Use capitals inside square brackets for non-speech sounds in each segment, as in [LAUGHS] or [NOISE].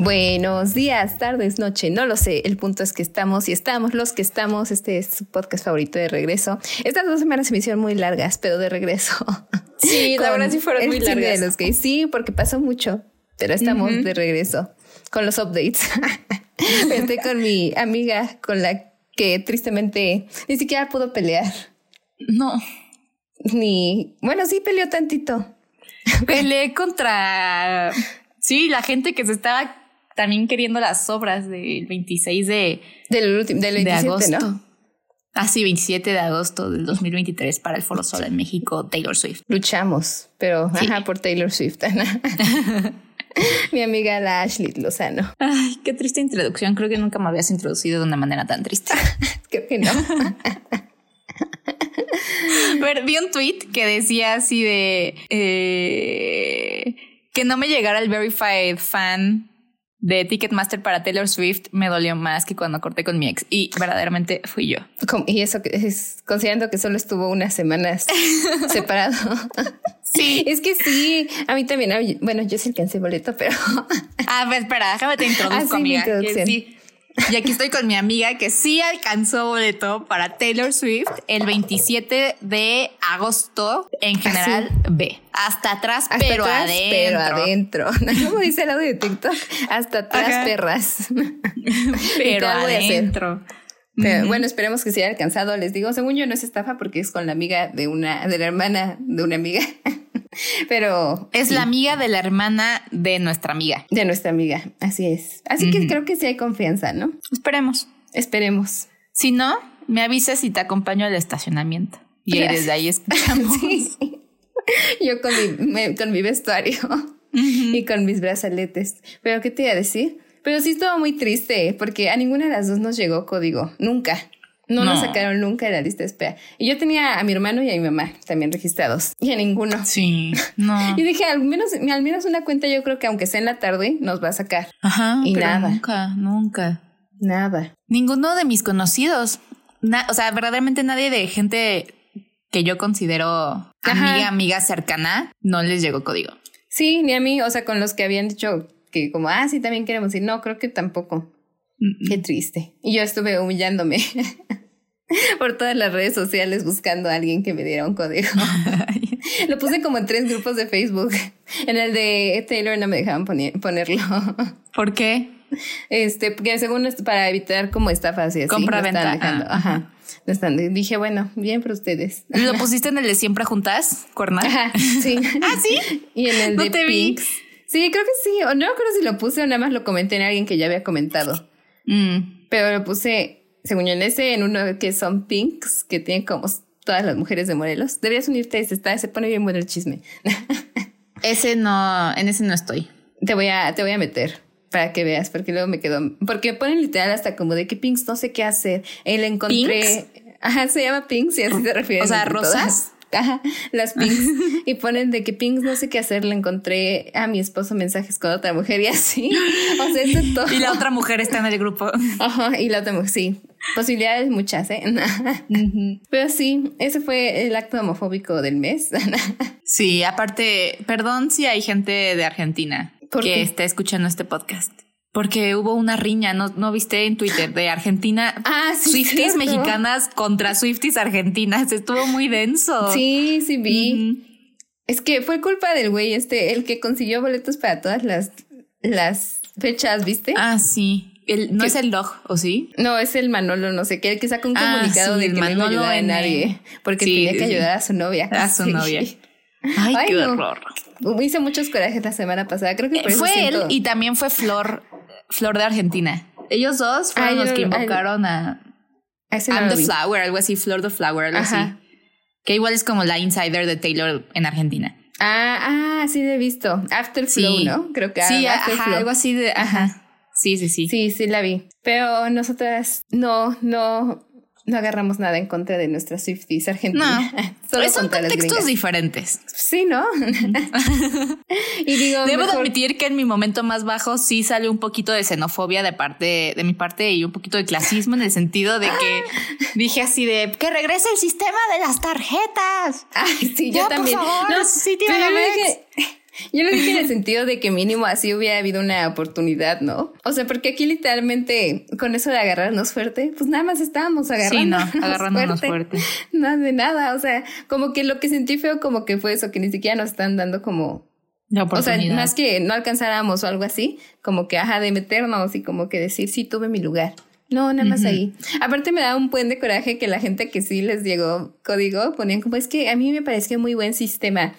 Buenos días, tardes, noche, no lo sé. El punto es que estamos y estamos los que estamos. Este es su podcast favorito de regreso. Estas dos semanas se me hicieron muy largas, pero de regreso. [LAUGHS] Sí, la verdad sí fueron muy largas. De los que, sí, porque pasó mucho, pero estamos de regreso con los updates. [LAUGHS] Estoy con mi amiga con la que tristemente ni siquiera pudo pelear. No. Ni, bueno, sí peleó tantito. Peleé contra, sí, la gente que se estaba también queriendo las obras del 26 de, del, del de agosto. ¿no? Ah, sí, 27 de agosto del 2023 para el Foro Sol en México, Taylor Swift. Luchamos, pero ajá, por Taylor Swift. [LAUGHS] Mi amiga la Ashley Lozano. Ay, qué triste introducción. Creo que nunca me habías introducido de una manera tan triste. [LAUGHS] Creo que no. [LAUGHS] Pero vi un tweet que decía así de eh, que no me llegara el verified fan de Ticketmaster para Taylor Swift me dolió más que cuando corté con mi ex y verdaderamente fui yo. Y eso es considerando que solo estuvo unas semanas [LAUGHS] separado. Sí. Es que sí, a mí también. Bueno, yo sí alcancé boleto, pero. A ver, espera, déjame te introduzco, ah, amiga. sí. Y aquí estoy con mi amiga que sí alcanzó boleto para Taylor Swift el 27 de agosto, en ah, general B. Hasta atrás, pero adentro. Pero adentro. [LAUGHS] ¿Cómo dice el audio de TikTok? Hasta atrás, perras. [LAUGHS] pero adentro. Bueno, esperemos que se haya alcanzado. Les digo, según yo no es estafa porque es con la amiga de una, de la hermana de una amiga. [LAUGHS] Pero es la amiga de la hermana de nuestra amiga. De nuestra amiga, así es. Así que creo que sí hay confianza, ¿no? Esperemos. Esperemos. Si no, me avisas y te acompaño al estacionamiento. Y desde ahí [LAUGHS] escuchamos. Yo con mi, con mi vestuario [LAUGHS] y con mis brazaletes. Pero, ¿qué te iba a decir? Pero sí estuvo muy triste porque a ninguna de las dos nos llegó código. Nunca. No, nos sacaron nunca de la lista de espera. Y yo tenía a mi hermano y a mi mamá también registrados. [LAUGHS] Y a ninguno. Sí, no. [LAUGHS] y dije, al menos, al menos una cuenta yo creo que aunque sea en la tarde, nos va a sacar. Ajá. Y nada. Nunca, nunca. Nada. Ninguno de mis conocidos. o sea, verdaderamente nadie de gente que yo considero amiga, amiga cercana, no les llegó código. Sí, ni a mí. O sea, con los que habían dicho que como, ah, sí, también queremos ir. No, creo que tampoco. Qué triste. Y yo estuve humillándome [LAUGHS] por todas las redes sociales buscando a alguien que me diera un código. Lo puse como en tres grupos de Facebook. En el de Taylor no me dejaban ponerlo. ¿Por qué? Este, porque según para evitar como estafas y así. Compra venta. Ah, ajá. Están, dije, bueno, bien para ustedes. ¿Lo pusiste en el de siempre juntas, Cornal? Ajá, sí. [LAUGHS] ¿Ah, sí? Y en el de Pinks. Sí, creo que sí. O no creo si lo puse o nada más lo comenté en alguien que ya había comentado. Mm. Pero lo puse, según yo, en ese, en uno que son pinks, que tienen como todas las mujeres de Morelos. Deberías unirte a ese, está, se pone bien bueno el chisme. [LAUGHS] ese no, en ese no estoy. Te voy a, te voy a meter para que veas, porque luego me quedo, porque ponen literal hasta como de que Pinks no sé qué hacer. Él encontré, ajá, se llama Pinks y así se refiere. O sea, rosas. Las pinks. [LAUGHS] y ponen de que pinks no sé qué hacer. Le encontré a mi esposo mensajes con otra mujer y así. O sea, eso todo. [LAUGHS] Y la otra mujer está en el grupo. [LAUGHS] Ajá, y la otra mujer, sí. Posibilidades muchas, ¿eh? Pero sí, ese fue el acto homofóbico del mes. sí, aparte, perdón si hay gente de Argentina que está escuchando este podcast. Porque hubo una riña, ¿no, no viste en Twitter de Argentina? Ah, sí. Swifties mexicanas contra Swifties argentinas. Estuvo muy denso. Sí, sí vi. Es que fue culpa del güey este, el que consiguió boletos para todas las, las fechas, ¿viste? Ah, sí. El, ¿No es el dog, o sí? No, es el Manolo, no sé qué, el que saca un ah, comunicado de que no iba a ayudar a nadie porque tenía que ayudar a su novia. A su novia. [LAUGHS] Ay, qué horror. Hice muchos corajes la semana pasada. Creo que fue él y también fue Flor Flor de Argentina. Ellos dos fueron los que invocaron a I'm the Flower, algo así, Flor the Flower, algo así. Que igual es como la insider de Taylor en Argentina. Ah, ah, sí, he visto. After Flow, ¿no? Creo que sí, algo así de, ajá. Sí, sí, sí. Sí, sí la vi. Pero nosotras no, no, no agarramos nada en contra de nuestras Swifties argentinas. No, [LAUGHS] Solo son contextos diferentes. Sí, ¿no? [LAUGHS] y digo, debo admitir que en mi momento más bajo sí sale un poquito de xenofobia de parte de mi parte y un poquito de clasismo en el sentido de que [LAUGHS] dije así de que regrese el sistema de las tarjetas. Ay, sí, yo también. Por favor, no, sí, tiene Yo lo dije en el sentido de que mínimo así hubiera habido una oportunidad, ¿no? O sea, porque aquí literalmente con eso de agarrarnos fuerte, pues nada más estábamos agarrando. Sí, no, [LAUGHS] agarrándonos fuerte. [LAUGHS] Nada de nada. O sea, como que lo que sentí feo como que fue eso, que ni siquiera nos están dando como o sea, más que no alcanzáramos o algo así, como que, ajá, de meternos y como que decir, sí, tuve mi lugar. No, nada más ahí. Aparte me da un buen de coraje que la gente que sí les llegó código ponían como, es que a mí me pareció muy buen sistema.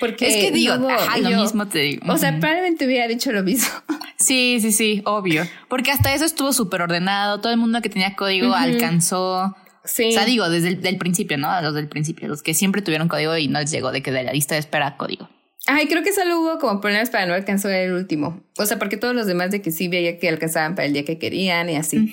Porque es que digo, ajá, lo mismo te digo. O sea, probablemente hubiera dicho lo mismo. [LAUGHS] Sí, sí, sí, obvio. Porque hasta eso estuvo súper ordenado. Todo el mundo que tenía código alcanzó. Sí. O sea, digo, desde el principio, ¿no? Los del principio, los que siempre tuvieron código y no les llegó de que de la lista de espera código. Ay, creo que solo hubo como problemas para no alcanzar el último. O sea, porque todos los demás de que sí veía que alcanzaban para el día que querían y así.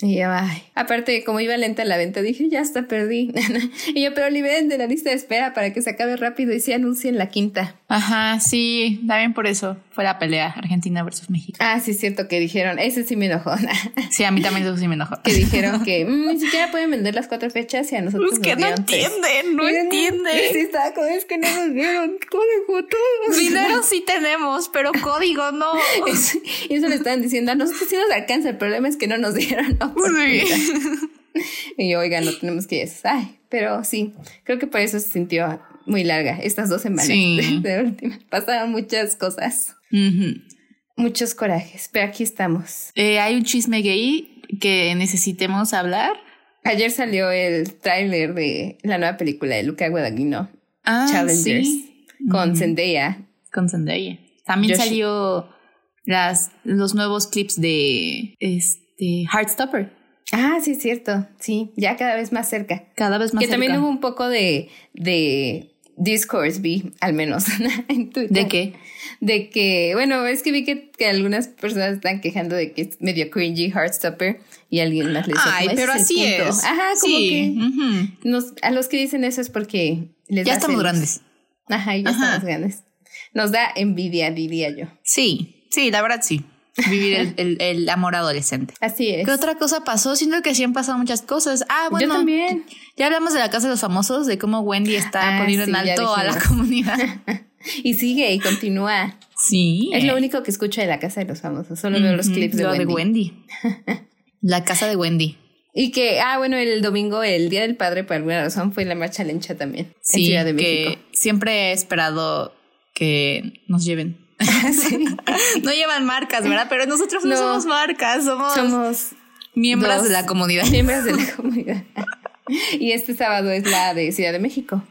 Y yo, ay. Aparte, como iba lenta la venta, dije, ya está, perdí. [LAUGHS] y yo, pero liberen de la lista de espera para que se acabe rápido y se anuncie en la quinta. Ajá, sí, también por eso fue la pelea Argentina versus México. Ah, sí, es cierto que dijeron, ese sí me enojó. [LAUGHS] sí, a mí también eso sí me enojó. que dijeron que mm, ni siquiera pueden vender las cuatro fechas y a nosotros. Es que no entienden, no entienden. Sí, está, es que no nos dieron código Dinero sí tenemos, pero código no. [LAUGHS] y eso le estaban diciendo, a nosotros sí nos alcanza, el problema es que no nos dieron [LAUGHS] Y yo, oiga, no tenemos que ir. Ay, pero sí, creo que por eso se sintió muy larga estas dos semanas [LAUGHS] de, última. Pasaron muchas cosas. Muchos corajes, pero aquí estamos. Eh, hay un chisme gay que necesitemos hablar. Ayer salió el tráiler de la nueva película de Luca Guadagnino, ah, Challengers con Zendaya. Con Zendaya. También salió las, los nuevos clips de este Heartstopper. Ah, sí, es cierto. Sí, ya cada vez más cerca. Cada vez más cerca. Que también hubo un poco de, de discourse, vi, al menos [LAUGHS] en Twitter. ¿De qué? De que, bueno, es que vi que, que algunas personas están quejando de que es medio cringy Heartstopper y alguien más le dice. Ay, pero así es. Ajá, como que nos, a los que dicen eso es porque les Ya estamos grandes. Ajá, ya estamos grandes. Nos da envidia, diría yo. Sí, sí, la verdad sí. Vivir el, amor adolescente. Así es. ¿Qué otra cosa pasó? Siento que sí han pasado muchas cosas. Ah, bueno. Yo también. Ya hablamos de la casa de los famosos, de cómo Wendy está ah, poniendo en alto a la comunidad. [LAUGHS] y sigue y continúa. Sí. Es lo único que escucho de la casa de los famosos. Solo veo los clips de Wendy. de Wendy. [LAUGHS] la casa de Wendy. Y que, ah, bueno, el domingo, el Día del Padre, por alguna razón, fue la marcha lencha también. Sí, en Ciudad de México. siempre he esperado que nos lleven. [LAUGHS] [LAUGHS] no llevan marcas, ¿verdad? Pero nosotros no, somos marcas, somos, somos miembros de la comunidad. Miembros de la [LAUGHS] comunidad. y este sábado es la de Ciudad de México.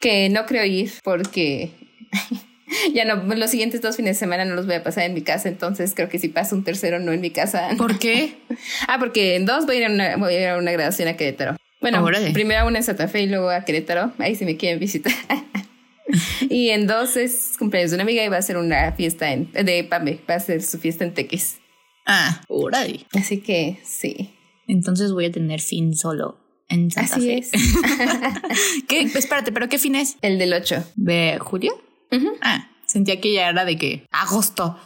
Que no creo ir porque ya no, los siguientes dos fines de semana no los voy a pasar en mi casa, entonces creo que si paso un tercero no en mi casa. ¿Por qué? ah, porque en dos voy a ir a una, voy a, ir a una graduación a Querétaro. Bueno, primero a una en Santa Fe y luego a Querétaro, ahí si me quieren visitar. [LAUGHS] y en dos es cumpleaños de una amiga y va a ser una fiesta en, de Pame, va a ser su fiesta en Tequis. Ah, órale. Así que sí. Entonces voy a tener fin solo en Santa Así es. [LAUGHS] ¿Qué? Espérate, ¿pero qué fin es? El del 8. ¿De julio? Ah, sentía que ya era de que agosto.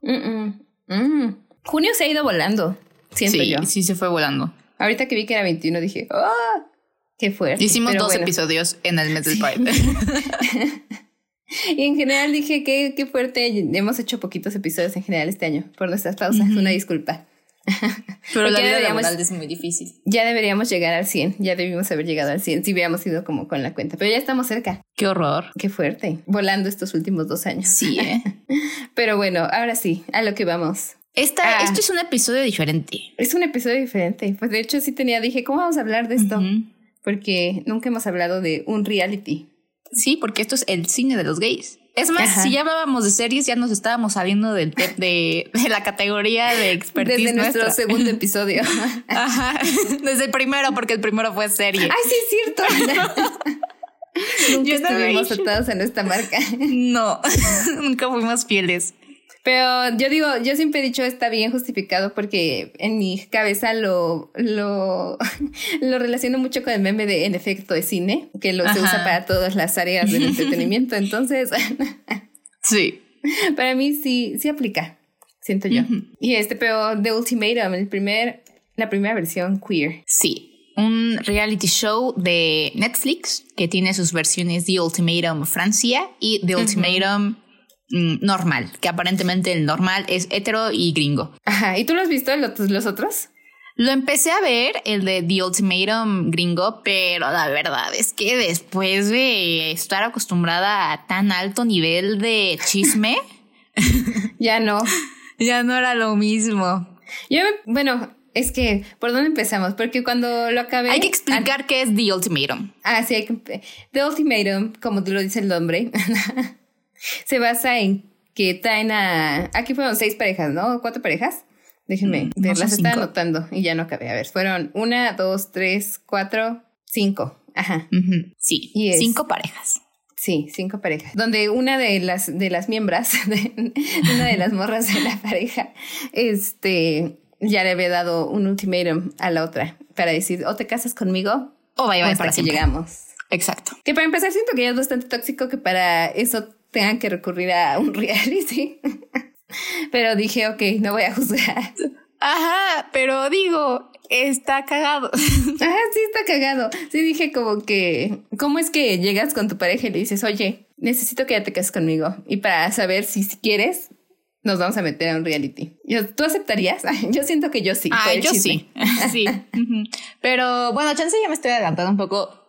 Junio se ha ido volando, siento sí, yo. Sí, se fue volando. Ahorita que vi que era 21 dije, ¡ah! ¡Qué fuerte! Hicimos dos episodios en el mes del Pride. [LAUGHS] y en general dije, qué, qué fuerte. Hemos hecho poquitos episodios en general este año por nuestras pausas. Una disculpa. [LAUGHS] Pero la vida laboral es muy difícil. Ya deberíamos llegar al 100, ya debimos haber llegado al 100 si hubiéramos ido como con la cuenta, pero ya estamos cerca. Qué horror. Qué fuerte, volando estos últimos dos años. Sí, ¿eh? [LAUGHS] pero bueno, ahora sí, a lo que vamos. Esta, ah. esto es un episodio diferente. Es un episodio diferente. Pues de hecho sí tenía, dije, ¿cómo vamos a hablar de esto? Porque nunca hemos hablado de un reality. Sí, porque esto es el cine de los gays. Es más, si ya hablábamos de series, ya nos estábamos saliendo del de, de la categoría de [LAUGHS] expertise. Desde nuestro segundo [LAUGHS] episodio. Ajá. Desde el primero, porque el primero fue serie. Ay, sí, es cierto. [LAUGHS] nunca Yo estuvimos atados en esta marca. No, nunca fuimos fieles. Pero yo digo, yo siempre he dicho está bien justificado porque en mi cabeza lo, lo, [LAUGHS] lo relaciono mucho con el meme de en efecto de cine, que lo se usa para todas las áreas del [LAUGHS] entretenimiento. Entonces, [LAUGHS] sí. Para mí sí, sí aplica, siento yo. Y este, pero The Ultimatum, el primer, la primera versión queer. Sí. un reality show de Netflix que tiene sus versiones The Ultimatum Francia y The Ultimatum normal, que aparentemente el normal es hetero y gringo. Ajá, ¿y tú lo has visto los otros? Lo empecé a ver, el de The Ultimatum gringo, pero la verdad es que después de estar acostumbrada a tan alto nivel de chisme, [LAUGHS] ya no. [LAUGHS] Ya no era lo mismo. Yo, bueno, es que, ¿por dónde empezamos? Porque cuando lo acabé... Hay que explicar qué es The Ultimatum. Ah, sí, hay que... The Ultimatum, como tú lo dice el nombre, [LAUGHS] se basa en que traen a... Aquí fueron seis parejas, ¿no? ¿Cuatro parejas? Déjenme mm, ver, las estaba anotando y ya no acabé. A ver, fueron una, dos, tres, cuatro, cinco. Ajá. Sí, cinco parejas. Sí, cinco parejas. Donde una de las, de las miembros, [LAUGHS] de, una de las morras de la pareja, este, ya le había dado un ultimátum a la otra para decir, o te casas conmigo o vaya, vaya para que llegamos. Exacto. Que para empezar siento que ya es bastante tóxico que para eso tengan que recurrir a un [LAUGHS] reality. Pero dije, ok, no voy a juzgar. Ajá, pero digo, está cagado. [LAUGHS] Ajá, sí está cagado. Sí dije como que, ¿cómo es que llegas con tu pareja y le dices, oye, necesito que ya te cases conmigo? Y para saber si, quieres, nos vamos a meter a un reality. ¿Tú aceptarías? [LAUGHS] Yo siento que yo sí. Ah, yo sí. sí. Pero bueno, chance ya me estoy adelantando un poco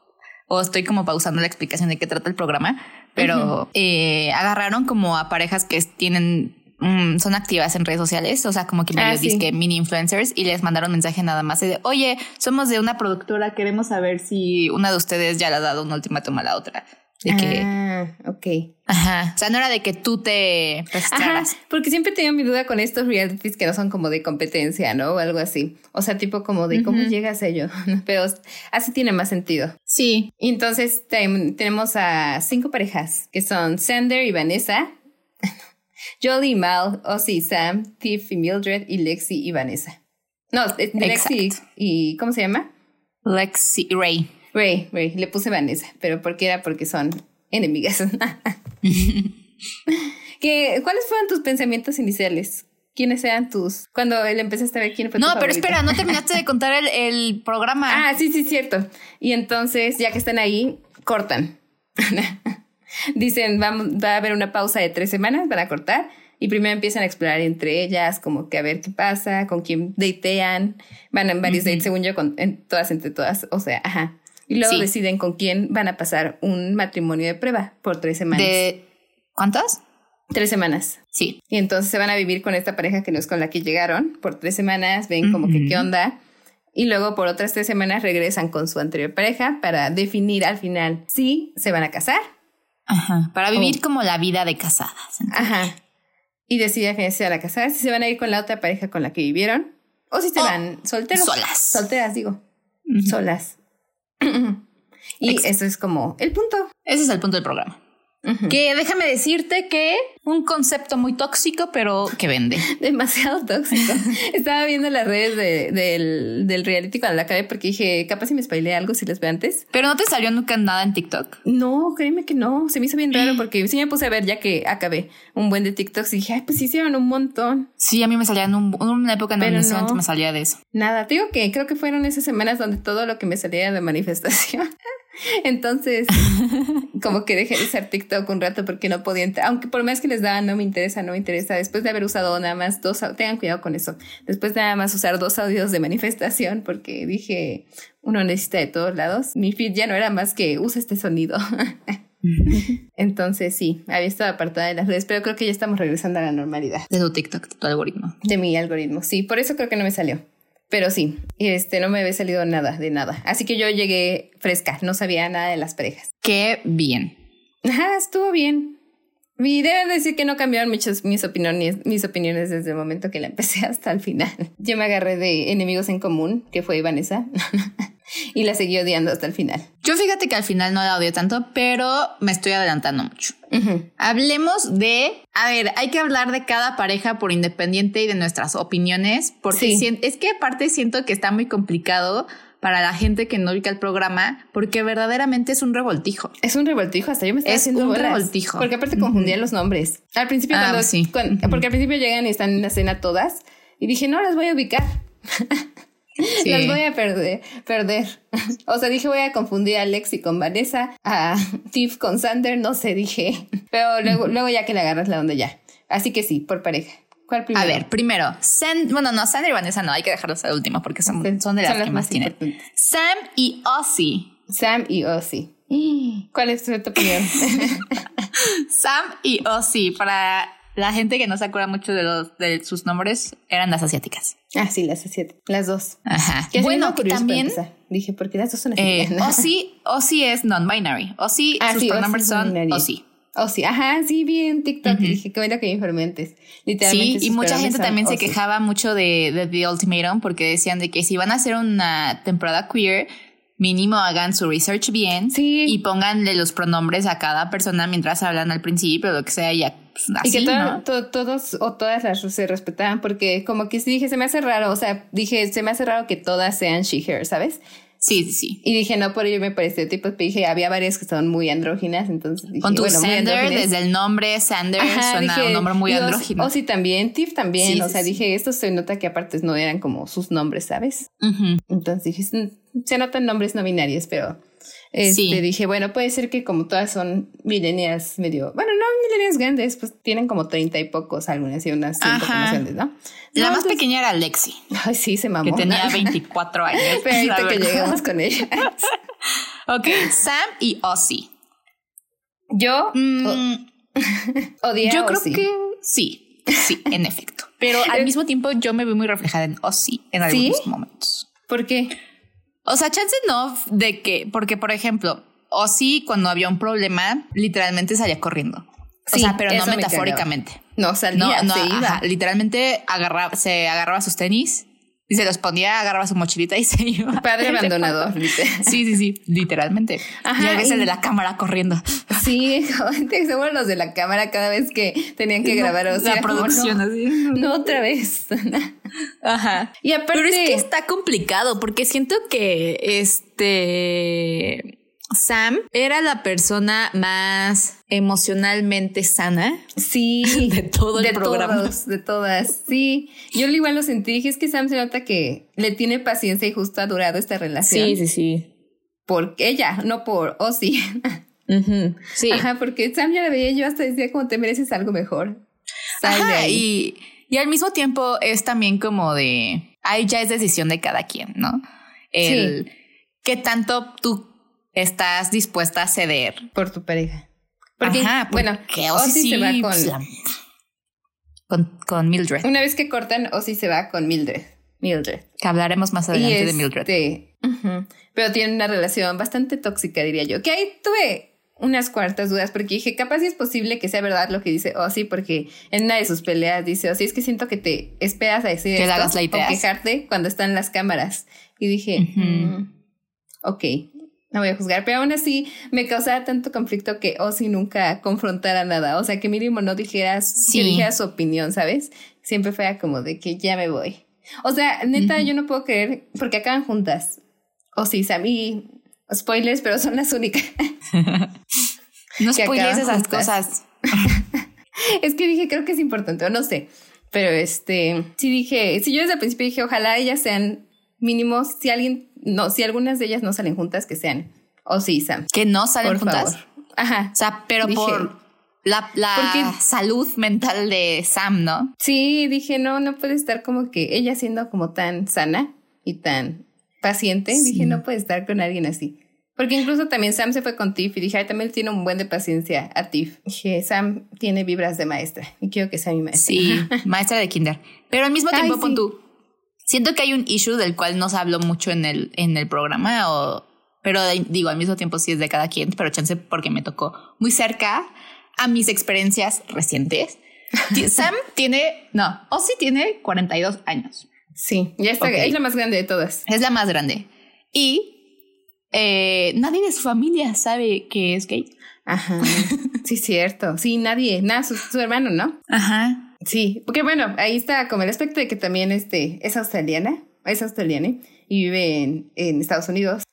o estoy como pausando la explicación de qué trata el programa, pero eh, agarraron como a parejas que tienen Mm, son activas en redes sociales, o sea, como que me ah, que mini influencers y les mandaron mensaje nada más de, oye, somos de una productora, queremos saber si una de ustedes ya le ha dado un ultimátum a la otra. De que. Ah, ok. Ajá. O sea, no era de que tú te registraras. porque siempre tengo mi duda con estos realities que no son como de competencia, ¿no? O algo así. O sea, tipo como de cómo llegas a ello. [LAUGHS] Pero así tiene más sentido. Sí. Y entonces tenemos a cinco parejas que son Sander y Vanessa. [LAUGHS] Jolie, Mal, Ozzy, Sam, Tiff y Mildred y Lexi y Vanessa. No, Lexi y ¿cómo se llama? Lexi Ray. Ray, Ray. Le puse Vanessa, pero porque era porque son enemigas. [LAUGHS] ¿Qué, ¿Cuáles fueron tus pensamientos iniciales? ¿Quiénes eran tus? Cuando él empezaste a ver quién fue No, pero espera, no [LAUGHS] terminaste de contar el, el programa. Ah, sí, sí, cierto. Y entonces, ya que están ahí, cortan. [LAUGHS] Dicen, va, va a haber una pausa de tres semanas, van a cortar y primero empiezan a explorar entre ellas, como que a ver qué pasa, con quién datean, van en varios dates, según yo, con, en todas entre todas, o sea, ajá. Y luego deciden con quién van a pasar un matrimonio de prueba por tres semanas. ¿De cuántas? Tres semanas. Sí. Y entonces se van a vivir con esta pareja que no es con la que llegaron por tres semanas, ven como que qué onda. Y luego por otras tres semanas regresan con su anterior pareja para definir al final si se van a casar Ajá, para vivir como la vida de casadas. Ajá. Y deciden que se van a casar, si se van a ir con la otra pareja con la que vivieron, o si se van solteros. Solas. Solteras, digo. Solas. [CLEARS THROAT] y eso es como el punto. Ese es el punto del programa. Que déjame decirte que un concepto muy tóxico, pero que vende. [LAUGHS] Demasiado tóxico. [LAUGHS] Estaba viendo las redes del, del reality cuando la acabé porque dije, capaz si me spoilé algo si les veo antes. Pero no te salió nunca nada en TikTok. No, créeme que no. Se me hizo bien raro porque sí me puse a ver ya que acabé un buen de TikToks y dije, ay, pues sí hicieron un montón. Sí, a mí me salía en una época en donde me salía de eso. Nada, te digo que creo que fueron esas semanas donde todo lo que me salía de manifestación. [LAUGHS] [LAUGHS] Entonces, como que dejé de usar TikTok un rato porque no podía entrar, aunque por más que les daba, no me interesa, no me interesa. Después de haber usado nada más dos, tengan cuidado con eso. Después de nada más usar dos audios de manifestación porque dije, uno necesita de todos lados. Mi feed ya no era más que usa este sonido. [LAUGHS] Entonces sí, había estado apartada de las redes, pero creo que ya estamos regresando a la normalidad. De tu TikTok, de tu algoritmo. De mi algoritmo, sí. Por eso creo que no me salió. Pero sí, este no me había salido nada de nada. Así que yo llegué fresca, no sabía nada de las parejas. Qué bien. Ajá, estuvo bien. Y deben decir que no cambiaron muchas mis opiniones, mis opiniones desde el momento que la empecé [LAUGHS] hasta el final. Yo me agarré de enemigos en común, que fue Vanessa. [LAUGHS] [LAUGHS] y la seguí odiando hasta el final. Yo fíjate que al final no la odié tanto, pero me estoy adelantando mucho. Hablemos de, a ver, hay que hablar de cada pareja por independiente y de nuestras opiniones, porque es que aparte siento que está muy complicado para la gente que no ubica el programa, porque verdaderamente es un revoltijo. Es un revoltijo, hasta yo me estaba es haciendo un revoltijo. Porque aparte confundían los nombres. Al principio ah, cuando, porque al principio llegan y están en la escena todas y dije, "No las voy a ubicar." [LAUGHS] [LAUGHS] Las voy a perder, perder. [LAUGHS] O sea, dije voy a confundir a Lexi con Vanessa, a Tiff con Sander, no sé, dije. [LAUGHS] Pero luego, luego ya que le agarras la onda ya. Así que sí, por pareja. ¿Cuál primero? A ver, primero, bueno, no, Sander y Vanessa no, hay que dejarlos al último porque son, son de las que más, tienen. Sam y Ozzy. Sam y Ozzy. [GASPS] ¿Cuál es tu opinión? Sam y Ozzy, para la gente que no se acuerda mucho de, los, de sus nombres, eran las asiáticas. Ah, sí, las asiáticas. Las dos. Ajá. bueno, también. Dije, porque las dos son eh, asiáticas. Eh, Ozzy, es non-binary. Ozzy, ah, sus pronombres son Ozzy. Ozzy, ajá, sí, vi en TikTok. Dije, qué bueno que me informentes. Literalmente. Sí, y mucha gente también se quejaba mucho de, de The Ultimatum porque decían de que si van a hacer una temporada queer, mínimo hagan su research bien y pónganle los pronombres a cada persona mientras hablan al principio, lo que sea, ya. Pues, y que todos o todas las se respetaban, porque como que sí dije, se me hace raro, o sea, dije, se me hace raro que todas sean she, her, ¿sabes? Sí, sí, sí. Y dije, no, por ello me pareció tipo, dije, había varias que son muy andróginas, entonces dije, Con tu Sander, desde el nombre Sander, suena un nombre muy andrógino. O sí, también, Tiff también, o sea, dije, esto se nota que aparte no eran como sus nombres, ¿sabes? Entonces dije, se notan nombres no binarios, pero este, dije, bueno, puede ser que como todas son milenias medio, bueno, no milenias grandes, pues tienen como treinta y pocos algunas y unas cinco grandes, ¿no? La más pequeña era Lexi. Ay, sí, se mamó. Que tenía [LAUGHS] 24 años. Pero ahorita que llegamos con ella. [LAUGHS] ok, Sam y Ozzy. Yo mm, [LAUGHS] odia Yo creo que sí, sí, en efecto. Pero al mismo tiempo yo me veo muy reflejada en Ozzy en algunos momentos. ¿Por qué? O sea, chance no de que, porque por ejemplo, Ozzy cuando había un problema, literalmente salía corriendo. o sea, pero no metafóricamente. No, salía, no, se iba. literalmente agarraba, se agarraba sus tenis y se los ponía, agarraba su mochilita y [LAUGHS] se iba. Padre abandonado. [LAUGHS] sí, sí, sí, literalmente. y a veces el de la cámara corriendo. Sí, [LAUGHS] seguro los de la cámara cada vez que tenían que grabar. O sea, la producción no, así. No, otra vez. Ajá. Y aparte, Pero es que está complicado porque siento que este Sam era la persona más emocionalmente sana. Sí. [LAUGHS] De todo el de programa. Todos, de todas. Sí. Yo igual lo sentí. Dije, es que Sam se nota que le tiene paciencia y justo ha durado esta relación. Sí, sí, sí. Por ella, no por Ozzy. [LAUGHS] Sí. Ajá, porque Sam ya la veía yo hasta decía como te mereces algo mejor. Ajá, y, y al mismo tiempo es también como de, ahí ya es decisión de cada quien, ¿no? El sí. qué tanto tú estás dispuesta a ceder. Por tu pareja. Porque, Ajá, bueno, que Ozzy, se va con, con, Mildred. Una vez que cortan, Ozzy se va con Mildred. Mildred. Que hablaremos más adelante de Mildred. Este, pero tienen una relación bastante tóxica, diría yo. Que ahí tuve unas cuartas dudas porque dije, capaz si es posible que sea verdad lo que dice Ozzy, porque en una de sus peleas dice, Ozzy, es que siento que te esperas a decir que esto o quejarte cuando están las cámaras. Y dije, mm, ok, no voy a juzgar, pero aún así me causaba tanto conflicto que Ozzy nunca confrontara nada, o sea, que mínimo no dijeras, que dijera su opinión, ¿sabes? Siempre fue como de que ya me voy. O sea, neta, yo no puedo creer, porque acaban juntas. O sí, Sammy, spoilers, pero son las únicas. [LAUGHS] no spoilers esas cosas. [LAUGHS] es que dije, creo que es importante, o no sé. Pero este, sí dije, si yo desde el principio dije, ojalá ellas sean mínimos, si alguien no, si algunas de ellas no salen juntas, que sean o sí, Sam. Que no salen juntas. Ajá. O sea, pero por la, la salud mental de Sam, ¿no? Sí, dije, no, no puede estar como que ella siendo como tan sana y tan paciente. Dije, no puede estar con alguien así. Porque incluso también Sam se fue con Tiff y dije, ay, también tiene un buen de paciencia a Tiff. Dije, Sam tiene vibras de maestra y quiero que sea mi maestra. Sí, [LAUGHS] maestra de kinder. Pero al mismo tiempo, pon tú, Siento que hay un issue del cual no se habló mucho en el, en el programa, o, pero digo, al mismo tiempo sí es de cada quien, pero chance porque me tocó muy cerca a mis experiencias recientes. [LAUGHS] Sam tiene, no, Ozzy tiene 42 años. Sí, ya está, es la más grande de todas. Es la más grande. Y eh, nadie de su familia sabe que es gay. Ajá. sí, cierto. Sí, nadie, nada, su hermano, ¿no? Ajá. Sí, porque bueno, ahí está como el aspecto de que también este, es australiana, es australiana y vive en, en Estados Unidos.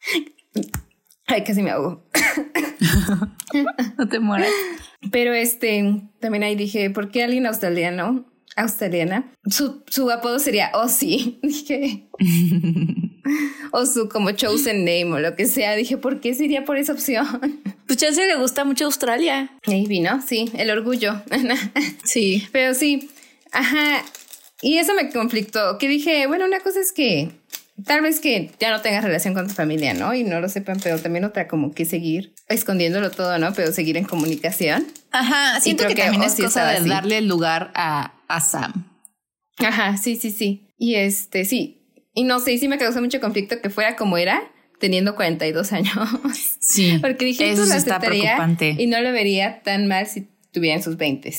Ay, casi me ahogo. [LAUGHS] no te mueras. Pero este, también ahí dije, ¿por qué alguien australiano australiana. Su, su apodo sería Ozzy. [LAUGHS] Dije. o su como chosen name o lo que sea. Dije, ¿por qué sería por esa opción? [LAUGHS] Pues se le gusta mucho Australia. Ahí vino, sí, el orgullo. [LAUGHS] sí. Pero sí, ajá. Y eso me conflictó. Que dije, bueno, una cosa es que tal vez que ya no tengas relación con tu familia, ¿no? Y no lo sepan, pero también otra como que seguir escondiéndolo todo, ¿no? Pero seguir en comunicación. Ajá, siento que, también es cosa de darle lugar a, a Sam. Ajá, sí, sí, sí. Y este, sí. Y no sé, sí me causó mucho conflicto que fuera como era, teniendo 42 años. Sí. [LAUGHS] Porque dije, eso está preocupante. Y no lo vería tan mal si tuviera en sus 20.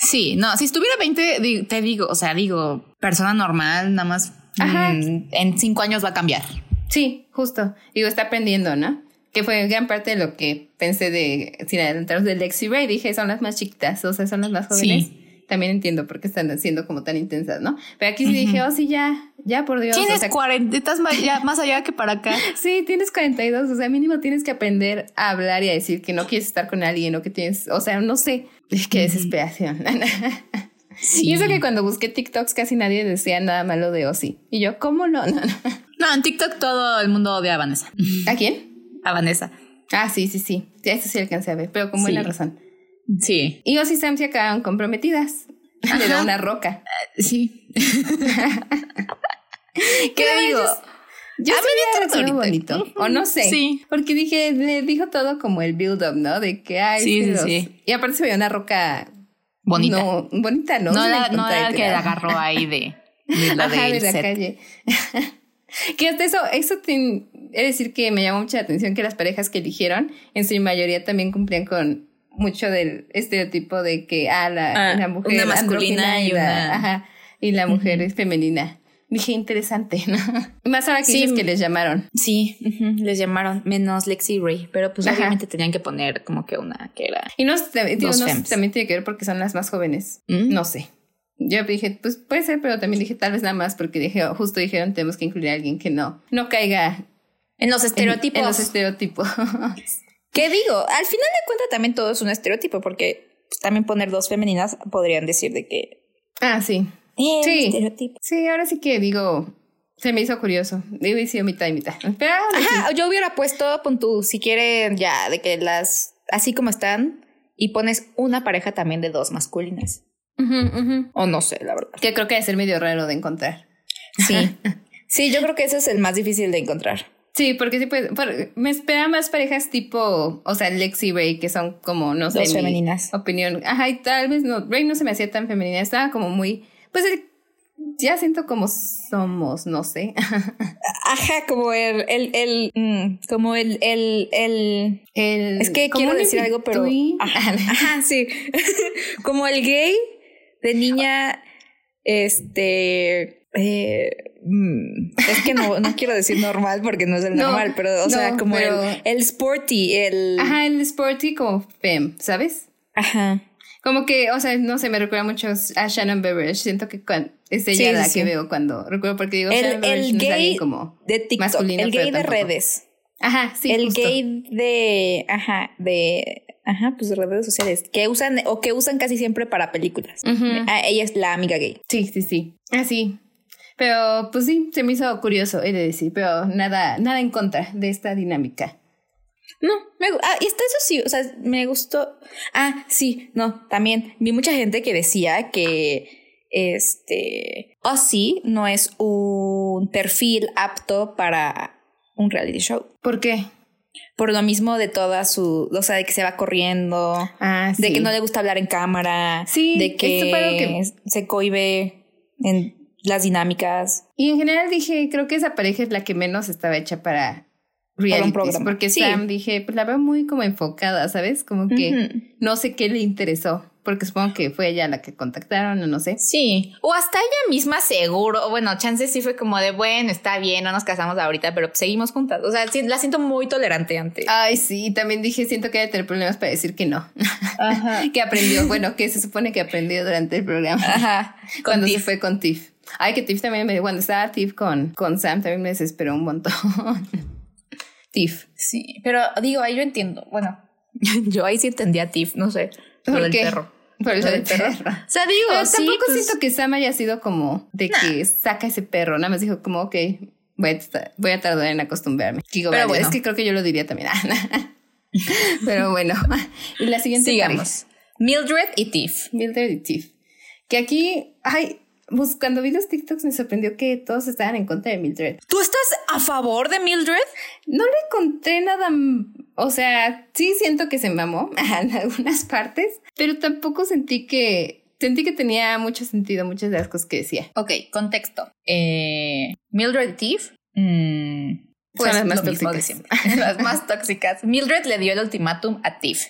Sí, no, si estuviera 20, te digo, o sea, digo, persona normal, nada más mm, en cinco años va a cambiar. Sí, justo. Digo, está aprendiendo, ¿no? Que fue gran parte de lo que pensé de, sin adelantaros, de Lexi Ray. Dije, son las más chiquitas, o sea, son las más jóvenes. Sí también entiendo por qué están siendo como tan intensas, ¿no? Pero aquí sí dije, oh, sí, ya, ya por Dios. Tienes o 40, estás más, [LAUGHS] más allá que para acá. sí, tienes 42, o sea, mínimo tienes que aprender a hablar y a decir que no quieres estar con alguien o que tienes, o sea, no sé, [LAUGHS] qué desesperación. [LAUGHS] sí. Y eso que cuando busqué TikToks casi nadie decía nada malo de Ozzy. Y yo, ¿cómo [LAUGHS] no? no, en TikTok todo el mundo odia a Vanessa. ¿A quién? A Vanessa. Ah, sí, sí, sí. Ya eso sí alcancé a ver, pero con buena razón. Sí. Y Ozzy y Sam se acaban comprometidas. Le da una roca. [LAUGHS] Eh, sí. [LAUGHS] ¿Qué digo? Yo a mí bonito. O no sé. Sí. Porque dije, le dijo todo como el build-up, ¿no? De que hay. Sí, sí, Y aparte se veía una roca. Bonita. No, bonita, ¿no? No, la, no era que la agarró ahí de, de la, de la calle. [LAUGHS] que hasta eso, eso es decir que me llamó mucha atención que las parejas que eligieron, en su mayoría también cumplían con mucho del estereotipo de que ah, la, ah, mujer una masculina y, la, ajá, y la mujer es femenina. Dije, interesante, [LAUGHS] ¿no? Más ahora que sí, que les llamaron. Sí, les llamaron, menos Lexi Ray, pero pues obviamente tenían que poner como que una que era. Y no, también tiene que ver porque son las más jóvenes. Mm. No sé. Yo dije, pues puede ser, pero también dije tal vez nada más porque dije, justo dijeron tenemos que incluir a alguien que no, no caiga en los estereotipos. en los estereotipos. [LAUGHS] ¿Qué digo? Al final de cuentas también todo es un estereotipo, porque pues, también poner dos femeninas podrían decir de que... Ah, sí. Eh, sí. Estereotipo. Sí, ahora sí que digo, se me hizo curioso. Digo, sido mitad y mitad. Ajá, yo hubiera puesto, pon tú, si quieren ya, de que las, así como están, y pones una pareja también de dos masculinas. O no sé, la verdad. Que creo que debe ser medio raro de encontrar. Sí. [LAUGHS] sí, yo creo que ese es el más difícil de encontrar. Sí, porque sí, pues, me esperaba más parejas tipo, o sea, Lexi Ray, que son como, no sé, Dos femeninas. opinión. Ajá, y tal vez no, Ray no se me hacía tan femenina, estaba como muy, pues ya siento como somos, no sé. [LAUGHS] Ajá, como el, el, el, mm, como el, el, el, el es que quiero decir algo, pero, ajá, ajá, sí, [LAUGHS] como el gay de niña, este, eh, Mm, es que no, no quiero decir normal porque no es el [LAUGHS] normal, pero, o sea, como el, el sporty, el. Ajá, el sporty como fem, ¿sabes? Ajá. Como que, o sea, no sé, me recuerda mucho a Shannon Beveridge. Siento que es ella la que veo cuando recuerdo porque digo el, el gay como de TikTok, el gay de redes. Ajá, sí. El gay de, ajá, de, ajá, pues de redes sociales que usan o que usan casi siempre para películas. Ah, ella es la amiga gay. Sí, sí, sí. Ah, sí. Pero pues sí, se me hizo curioso, he de decir, pero nada, nada en contra de esta dinámica. No, me, ah, y está eso sí, o sea, me gustó. Ah, sí, no, también vi mucha gente que decía que este Ozzy no es un perfil apto para un reality show. ¿Por qué? Por lo mismo de toda su, o sea, de que se va corriendo, ah, de que no le gusta hablar en cámara, sí, de que, que se cohibe en las dinámicas. Y en general dije, creo que esa pareja es la que menos estaba hecha para realities, porque Sam dije, pues la veo muy como enfocada, ¿sabes? Como que no sé qué le interesó, porque supongo que fue ella la que contactaron o no sé. Sí, o hasta ella misma seguro, bueno, chances sí fue como de, bueno, está bien, no nos casamos ahorita, pero seguimos juntas. O sea, la siento muy tolerante ante. Ay, sí, también dije, siento que debe tener problemas para decir que no. Ajá. [LAUGHS] que aprendió, bueno, que se supone que aprendió durante el programa. Ajá. [LAUGHS] Cuando se fue con Tiff. Ay, que Tiff también me, cuando estaba Tiff con, con Sam también me desesperó un montón. [LAUGHS] Tiff. Sí, pero digo, ahí yo entiendo. Bueno, [LAUGHS] yo ahí sí entendía a Tiff, no sé. ¿Por qué? perro. Por el de perro. O sea, digo, Pero tampoco pues siento que Sam haya sido como de que saca ese perro. Nada más dijo como, ok, voy a, voy a tardar en acostumbrarme. Digo, Pero bueno. es que creo que yo lo diría también. [LAUGHS] Pero bueno. Y la siguiente Sigamos. Mildred y Tiff. Mildred y Tiff. Que aquí, ay, buscando videos TikToks me sorprendió que todos estaban en contra de Mildred. ¿Tú estás a favor de Mildred? No le encontré nada, o sea, sí siento que se mamó [LAUGHS] en algunas partes, pero tampoco sentí que sentí que tenía mucho sentido muchas de las cosas que decía. Ok, contexto. Eh, Mildred Tiff. Mm, pues las más tóxicas. [LAUGHS] las más tóxicas. Mildred le dio el ultimátum a Tiff.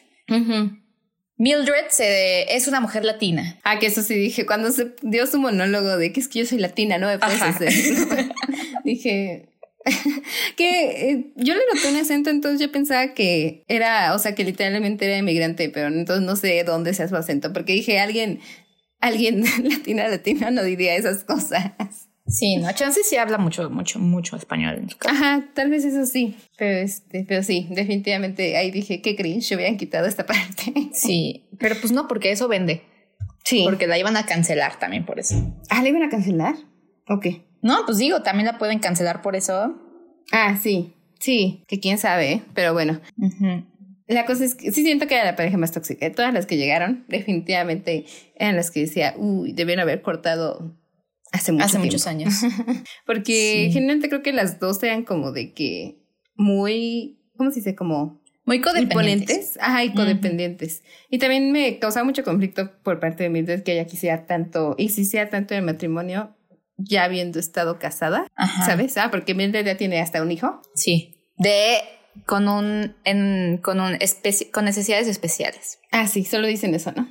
Mildred se, es una mujer latina. Ah, que eso sí dije, cuando se dio su monólogo de que es que yo soy latina, no me puedes hacer. [LAUGHS] dije [LAUGHS] que eh, yo le noté un acento, entonces yo pensaba que era, o sea, que literalmente era inmigrante, pero entonces no sé dónde sea su acento, porque dije, alguien, alguien [LAUGHS] latina, latina no diría esas cosas. Sí, no, Chance sí habla mucho, mucho, mucho español en su casa. Ajá, tal vez eso sí, pero este, pero sí, definitivamente ahí dije qué cringe, hubieran quitado esta parte. [LAUGHS] Sí, pero pues no, porque eso vende. Sí. Porque la iban a cancelar también por eso. Ah, ¿la iban a cancelar? Ok. No, pues digo, también la pueden cancelar por eso. Ah, sí, sí, que quién sabe, pero bueno. La cosa es que sí siento que era la pareja más tóxica. Todas las que llegaron, definitivamente eran las que decía, uy, debieron haber cortado Hace, muchos años. [LAUGHS] Porque generalmente creo que las dos eran como de que muy, ¿cómo se dice? Como muy codependientes. Ajá, y codependientes. Y también me causaba mucho conflicto por parte de Mildred que ella quisiera tanto, y si sea tanto el matrimonio, ya habiendo estado casada, ¿sabes? Ah, porque Mildred ya tiene hasta un hijo. Sí. De con un en, con un especie con necesidades especiales. Ah, sí, solo dicen eso, ¿no?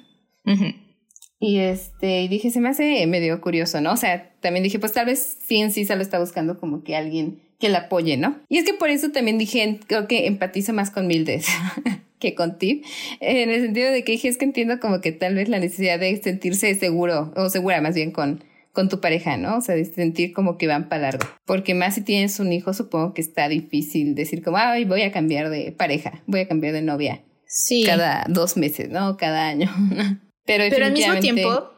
Y este, y dije, se me hace medio curioso, ¿no? O sea, también dije, pues tal vez sí en sí solo está buscando como que alguien que la apoye, ¿no? Y es que por eso también dije, creo que empatizo más con Mildred [LAUGHS] que con Tip, en el sentido de que dije, es que entiendo como que tal vez la necesidad de sentirse seguro, o segura más bien con, con tu pareja, ¿no? O sea, de sentir como que van para largo. Porque más si tienes un hijo, supongo que está difícil decir como, ay, voy a cambiar de pareja, voy a cambiar de novia. Sí. Cada dos meses, ¿no? Cada año. [LAUGHS] Pero, al mismo tiempo,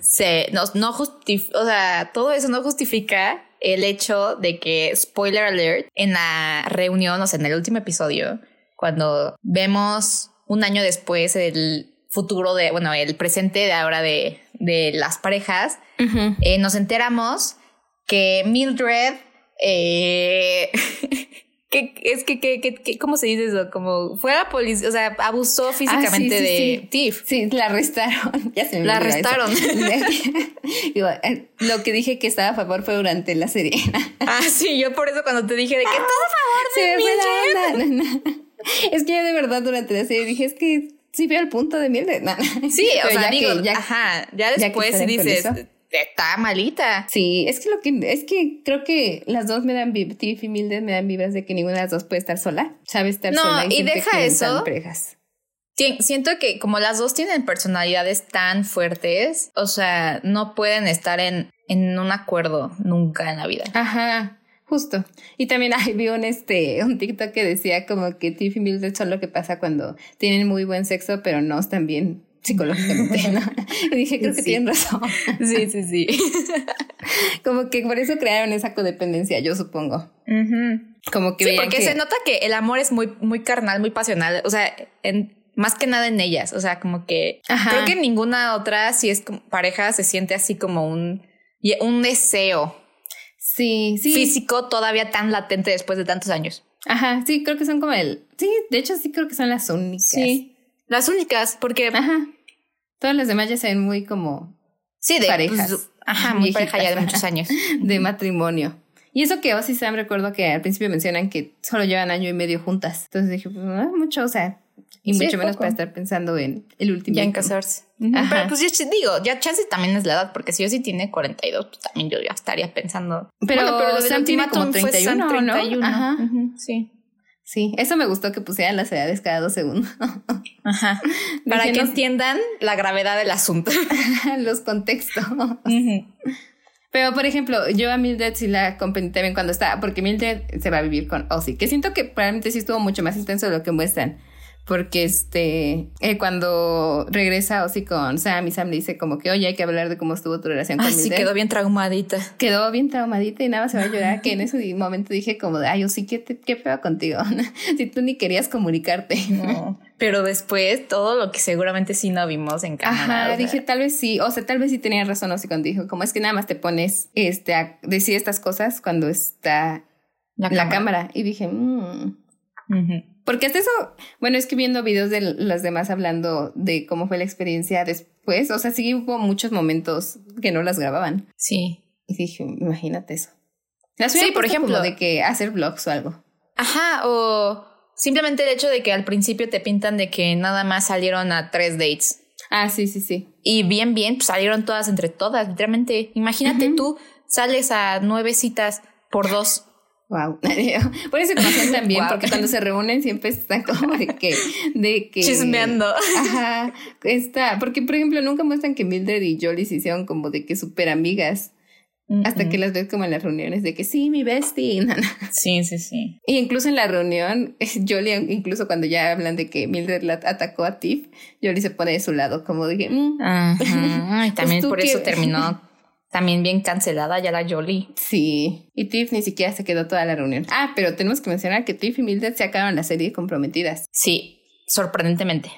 Se, no, no o sea, todo eso no justifica el hecho de que, spoiler alert, en la reunión, o sea, en el último episodio, cuando vemos un año después el futuro de, bueno, el presente de ahora de, de las parejas, eh, nos enteramos que Mildred eh, [LAUGHS] ¿Qué, es que, que, que, ¿cómo se dice eso? Como fue la policía, o sea, abusó ah, físicamente de Tiff. Sí, la arrestaron. [LAUGHS] ya se me La arrestaron. [LAUGHS] Eh, lo que dije que estaba a favor fue durante la serie. [LAUGHS] ah, sí, yo por eso cuando te dije de que todo a favor de sí, Es que yo de verdad durante la serie dije, es que sí veo el punto de Mildred. Sí, o sea, digo, ya, ajá, ya después si dices está malita. Sí, es que lo que es que creo que las dos me dan Tiff y Mildred me dan vibras de que ninguna de las dos puede estar sola. Sabe estar sola y, y deja eso. Siento que como las dos tienen personalidades tan fuertes, o sea, no pueden estar en, en un acuerdo nunca en la vida. Ajá. Justo. Y también [LAUGHS] hay, vi un, este, un TikTok que decía como que Tiff y Mildred son lo que pasa cuando tienen muy buen sexo, pero no están bien psicológicamente, [LAUGHS] ¿no? Y [LAUGHS] dije, creo que tienen razón. Sí, sí, sí. [LAUGHS] Como que por eso crearon esa codependencia, yo supongo. Como que... Sí, porque se nota que el amor es muy, muy carnal, muy pasional, o sea, en, más que nada en ellas, o sea, como que creo que ninguna otra, si es pareja, se siente así como un, un deseo. Sí, sí. Físico todavía tan latente después de tantos años. Ajá, sí, creo que son como el... Sí, de hecho sí creo que son las únicas. Sí. Las únicas, porque. Ajá. Todas las demás ya se ven muy como. Sí, de parejas. Pues, ajá, muy pareja ya de muchos años. [LAUGHS] de matrimonio. Y eso que Ozzy Sam recuerdo que al principio mencionan que solo llevan año y medio juntas. Entonces dije, pues no mucho, o sea, y mucho menos para estar pensando en el último. Ya en casarse. Pero pues yo digo, ya chance también es la edad, porque si Ozzy tiene 42, pues también yo ya estaría pensando. Pero, pero Sam tiene como 31, 31. Ajá. Sí. Sí, eso me gustó que pusieran las edades cada dos segundos. [LAUGHS] Ajá. Para que entiendan la gravedad del asunto. [LAUGHS] Los contextos. Pero, por ejemplo, yo a Mildred sí la comprendí también cuando estaba, porque Mildred se va a vivir con Ozzy, que siento que probablemente sí estuvo mucho más intenso de lo que muestran. Porque este, eh, cuando regresa Ozzy con Sam y Sam le dice como que, oye, hay que hablar de cómo estuvo tu relación con ah, sí, quedó bien traumadita. Quedó bien traumadita y nada más se va a llorar, que en ese momento dije como ay, Ozzy, ¿qué, qué feo contigo? [LAUGHS] si tú ni querías comunicarte. No, pero después todo lo que seguramente sí no vimos en cámara. Ajá, dije, tal vez sí, o sea, tal vez sí tenía razón Ozzy cuando dijo, como es que nada más te pones este, a decir estas cosas cuando está la, cámara. Y dije, mmm. Porque hasta eso, bueno, es que viendo videos de las demás hablando de cómo fue la experiencia después, o sea, sí hubo muchos momentos que no las grababan. Sí. Y dije, imagínate eso. sí, por ejemplo, de que hacer vlogs o algo. Ajá, o simplemente el hecho de que al principio te pintan de que nada más salieron a tres dates. Ah, sí, sí, sí. Y bien, bien, pues salieron todas entre todas, literalmente. Imagínate tú sales a nueve citas por dos. Wow. [LAUGHS] Por eso conocen también, porque cuando se reúnen siempre están como de que, de que. Chismeando. Ajá. Está. Porque, por ejemplo, nunca muestran que Mildred y Jolie se hicieron como de que súper amigas. Hasta que las ves como en las reuniones de que sí, mi bestie. [LAUGHS] Sí, sí, sí. Y incluso en la reunión, [LAUGHS] Jolie, incluso cuando ya hablan de que Mildred la atacó a Tiff, Jolie se pone de su lado, como dije, mm. Ajá. Y también pues por eso terminó también bien cancelada ya la Jolie. Sí, y Tiff ni siquiera se quedó toda la reunión. Ah, pero tenemos que mencionar que Tiff y Mildred se acabaron la serie comprometidas. Sí, sorprendentemente.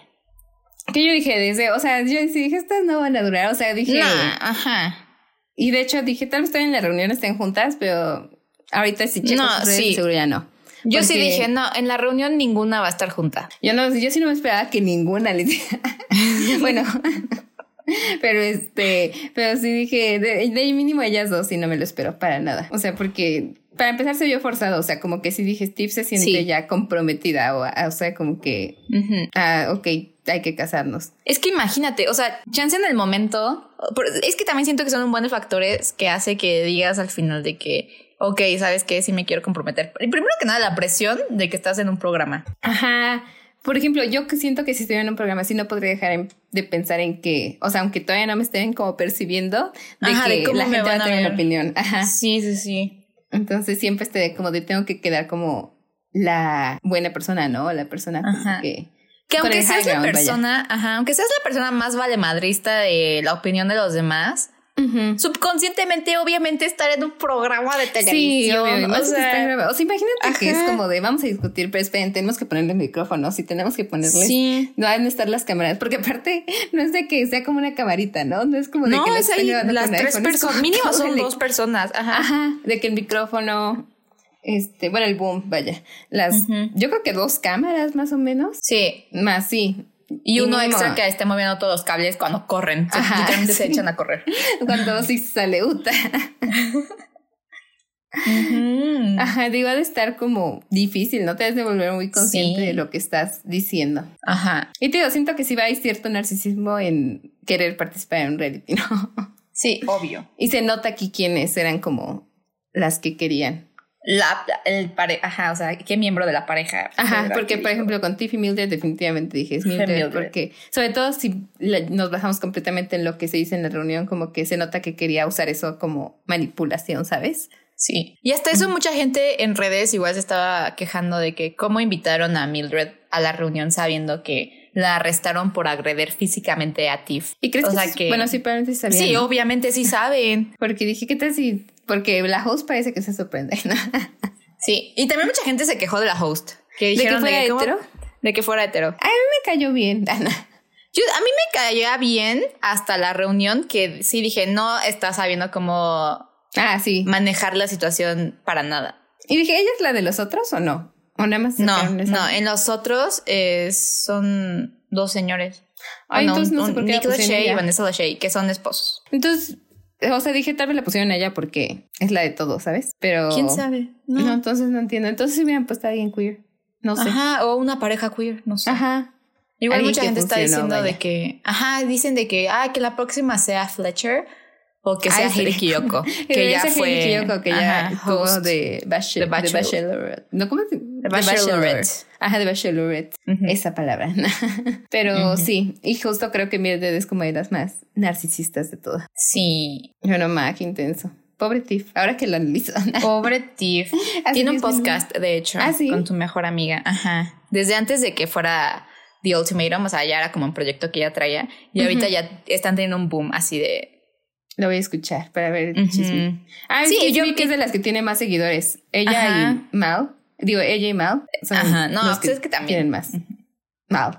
Que yo dije desde, o sea, yo dije, estas no van a durar, o sea, dije... ajá. Y de hecho dije, tal vez en la reunión estén juntas, pero ahorita si checo no, sí. seguro ya no. Yo sí dije, no, en la reunión ninguna va a estar junta. Yo no, yo sí no me esperaba que ninguna le [LAUGHS] Bueno, [LAUGHS] [LAUGHS] pero este, pero sí dije, de, de mínimo ellas dos y no me lo espero para nada. O sea, porque para empezar se vio forzado, o sea, como que si dije, Steve se siente ya comprometida, o, o, sea, como que, ah, ok, hay que casarnos. Es que imagínate, o sea, chance en el momento, es que también siento que son un buen factores que hace que digas al final de que, ok, ¿sabes qué? Sí me quiero comprometer. Primero que nada, la presión de que estás en un programa. Ajá. Por ejemplo, yo que siento que si estuviera en un programa así no podría dejar de pensar en que, o sea, aunque todavía no me estén como percibiendo, de que la gente va a tener una opinión. Ajá. Sí, sí, sí. Entonces siempre esté como de tengo que quedar como la buena persona, ¿no? La persona que... Que aunque seas la persona, ajá, aunque seas la persona más valemadrista de la opinión de los demás, Subconscientemente, obviamente, estar en un programa de televisión. Sí, O, sea, o sea, imagínate que es como de vamos a discutir, pero esperen, tenemos que ponerle micrófonos y tenemos que ponerle. Sí. No van a estar las cámaras, porque aparte no es de que sea como una camarita, ¿no? No es como de que es ahí, las tres personas. Mínimo [LAUGHS] son dos personas. Ajá. Ajá. De que el micrófono este, bueno, el boom, vaya. Las, yo creo que dos cámaras más o menos. Sí. Más, sí. Y, uno extra que esté moviendo todos los cables cuando corren. Ajá, literalmente se echan a correr. [LAUGHS] cuando sí sale Uta. Ajá, digo, ha de estar como difícil, ¿no? Te has de volver muy consciente de lo que estás diciendo. Ajá. Y te digo, siento que sí va a cierto narcisismo en querer participar en un reality, ¿no? Sí, obvio. Y se nota aquí quiénes eran como las que querían la, el pare, ajá, o sea, qué miembro de la pareja. Ajá, porque por ejemplo con Tiffy Mildred definitivamente dije es Mildred, porque sobre todo si nos bajamos completamente en lo que se dice en la reunión, como que se nota que quería usar eso como manipulación, ¿sabes? Sí. Y hasta eso mucha gente en redes igual se estaba quejando de que cómo invitaron a Mildred a la reunión sabiendo que la arrestaron por agredir físicamente a Tiff. ¿Y crees que, bueno, sí, sí sabían. Sí, obviamente sí saben. Porque dije, ¿qué tal si porque la host parece que se sorprende. [LAUGHS] sí, y también mucha gente se quejó de la host. Que dijeron ¿De que fuera hetero? De que fuera hetero. A mí me cayó bien, [LAUGHS] Dana. Yo, a mí me caía bien hasta la reunión que sí dije, no está sabiendo cómo ah, sí. manejar la situación para nada. Y dije, ¿ella es la de los otros o no? ¿O nada más no, no, en los otros eh, son dos señores. Ay, entonces no sé por qué Nick Lachey y Vanessa Lachey, que son esposos. Entonces, o sea, dije, tal vez la pusieron a ella porque es la de todo, ¿sabes? Pero. ¿Quién sabe? No, entonces no entiendo. Entonces si hubieran puesto a alguien queer. No sé. Ajá, o una pareja queer, no sé. Ajá. Igual mucha gente está diciendo de que. Ajá, dicen de que. Ah, que la próxima sea Fletcher. O que sea Hiri Kiyoko. [LAUGHS] que ya fue. Kiyoko, que ya tuvo de, Bachelor, Bachelorette. ¿No? ¿Cómo se De Bachelorette. Ajá, de Bachelorette. Esa palabra. [LAUGHS] Pero sí, y justo creo que Mildred es como de las más narcisistas de todas. Sí. Bueno, más intenso. Pobre Tiff, ahora que lo analizo. [LAUGHS] Pobre Tiff. Tiene un podcast, de hecho, ¿Ah, con tu mejor amiga. Ajá. Desde antes de que fuera The Ultimatum, o sea, ya era como un proyecto que ella traía y ahorita ya están teniendo un boom así de... Lo voy a escuchar para ver el chisme. Ah, sí, yo vi que es de las que tiene más seguidores. Ella y Mal. Digo, ella y Mal. Son Ajá, no, los pues que, es que también. Tienen más. Mal.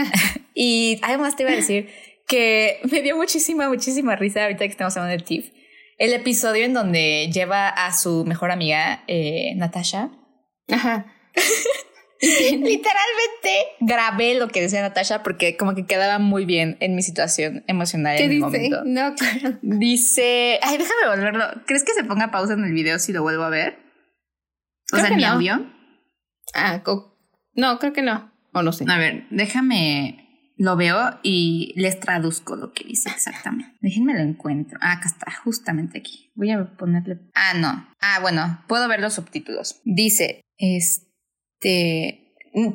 [LAUGHS] y además te iba a decir que me dio muchísima, muchísima risa ahorita que estamos hablando de Tiff. El episodio en donde lleva a su mejor amiga, eh, Natasha. Ajá. [LAUGHS] [LAUGHS] Literalmente grabé lo que decía Natasha porque como que quedaba muy bien en mi situación emocional en el momento. No, claro. Dice, ay, déjame volverlo. ¿Crees que se ponga pausa en el video si lo vuelvo a ver? O sea, en mi audio. Ah, no, creo que no. O no sé. A ver, déjame lo veo y les traduzco lo que dice exactamente. Déjenme lo encuentro. Ah, acá está, justamente aquí. Voy a ponerle. Ah, no. Ah, bueno, puedo ver los subtítulos. Dice, este.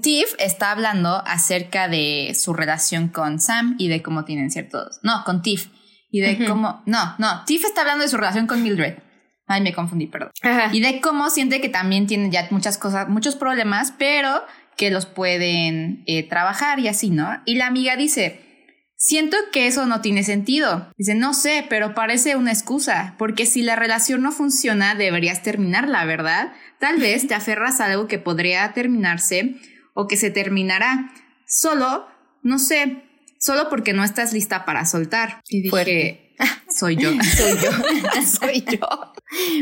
Tiff está hablando acerca de su relación con Sam y de cómo tienen ciertos. No, con Tiff. Y de cómo. No, no. Tiff está hablando de su relación con Mildred. Ay, me confundí, perdón. Y de cómo siente que también tiene ya muchas cosas, muchos problemas, pero que los pueden eh, trabajar y así, ¿no? Y la amiga dice, siento que eso no tiene sentido. Dice, no sé, pero parece una excusa, porque si la relación no funciona, deberías terminarla, ¿verdad? Tal [LAUGHS] vez te aferras a algo que podría terminarse o que se terminará. Solo, no sé, solo porque no estás lista para soltar. Y dije, [LAUGHS] soy yo. [LAUGHS] Soy yo. [LAUGHS] Soy yo.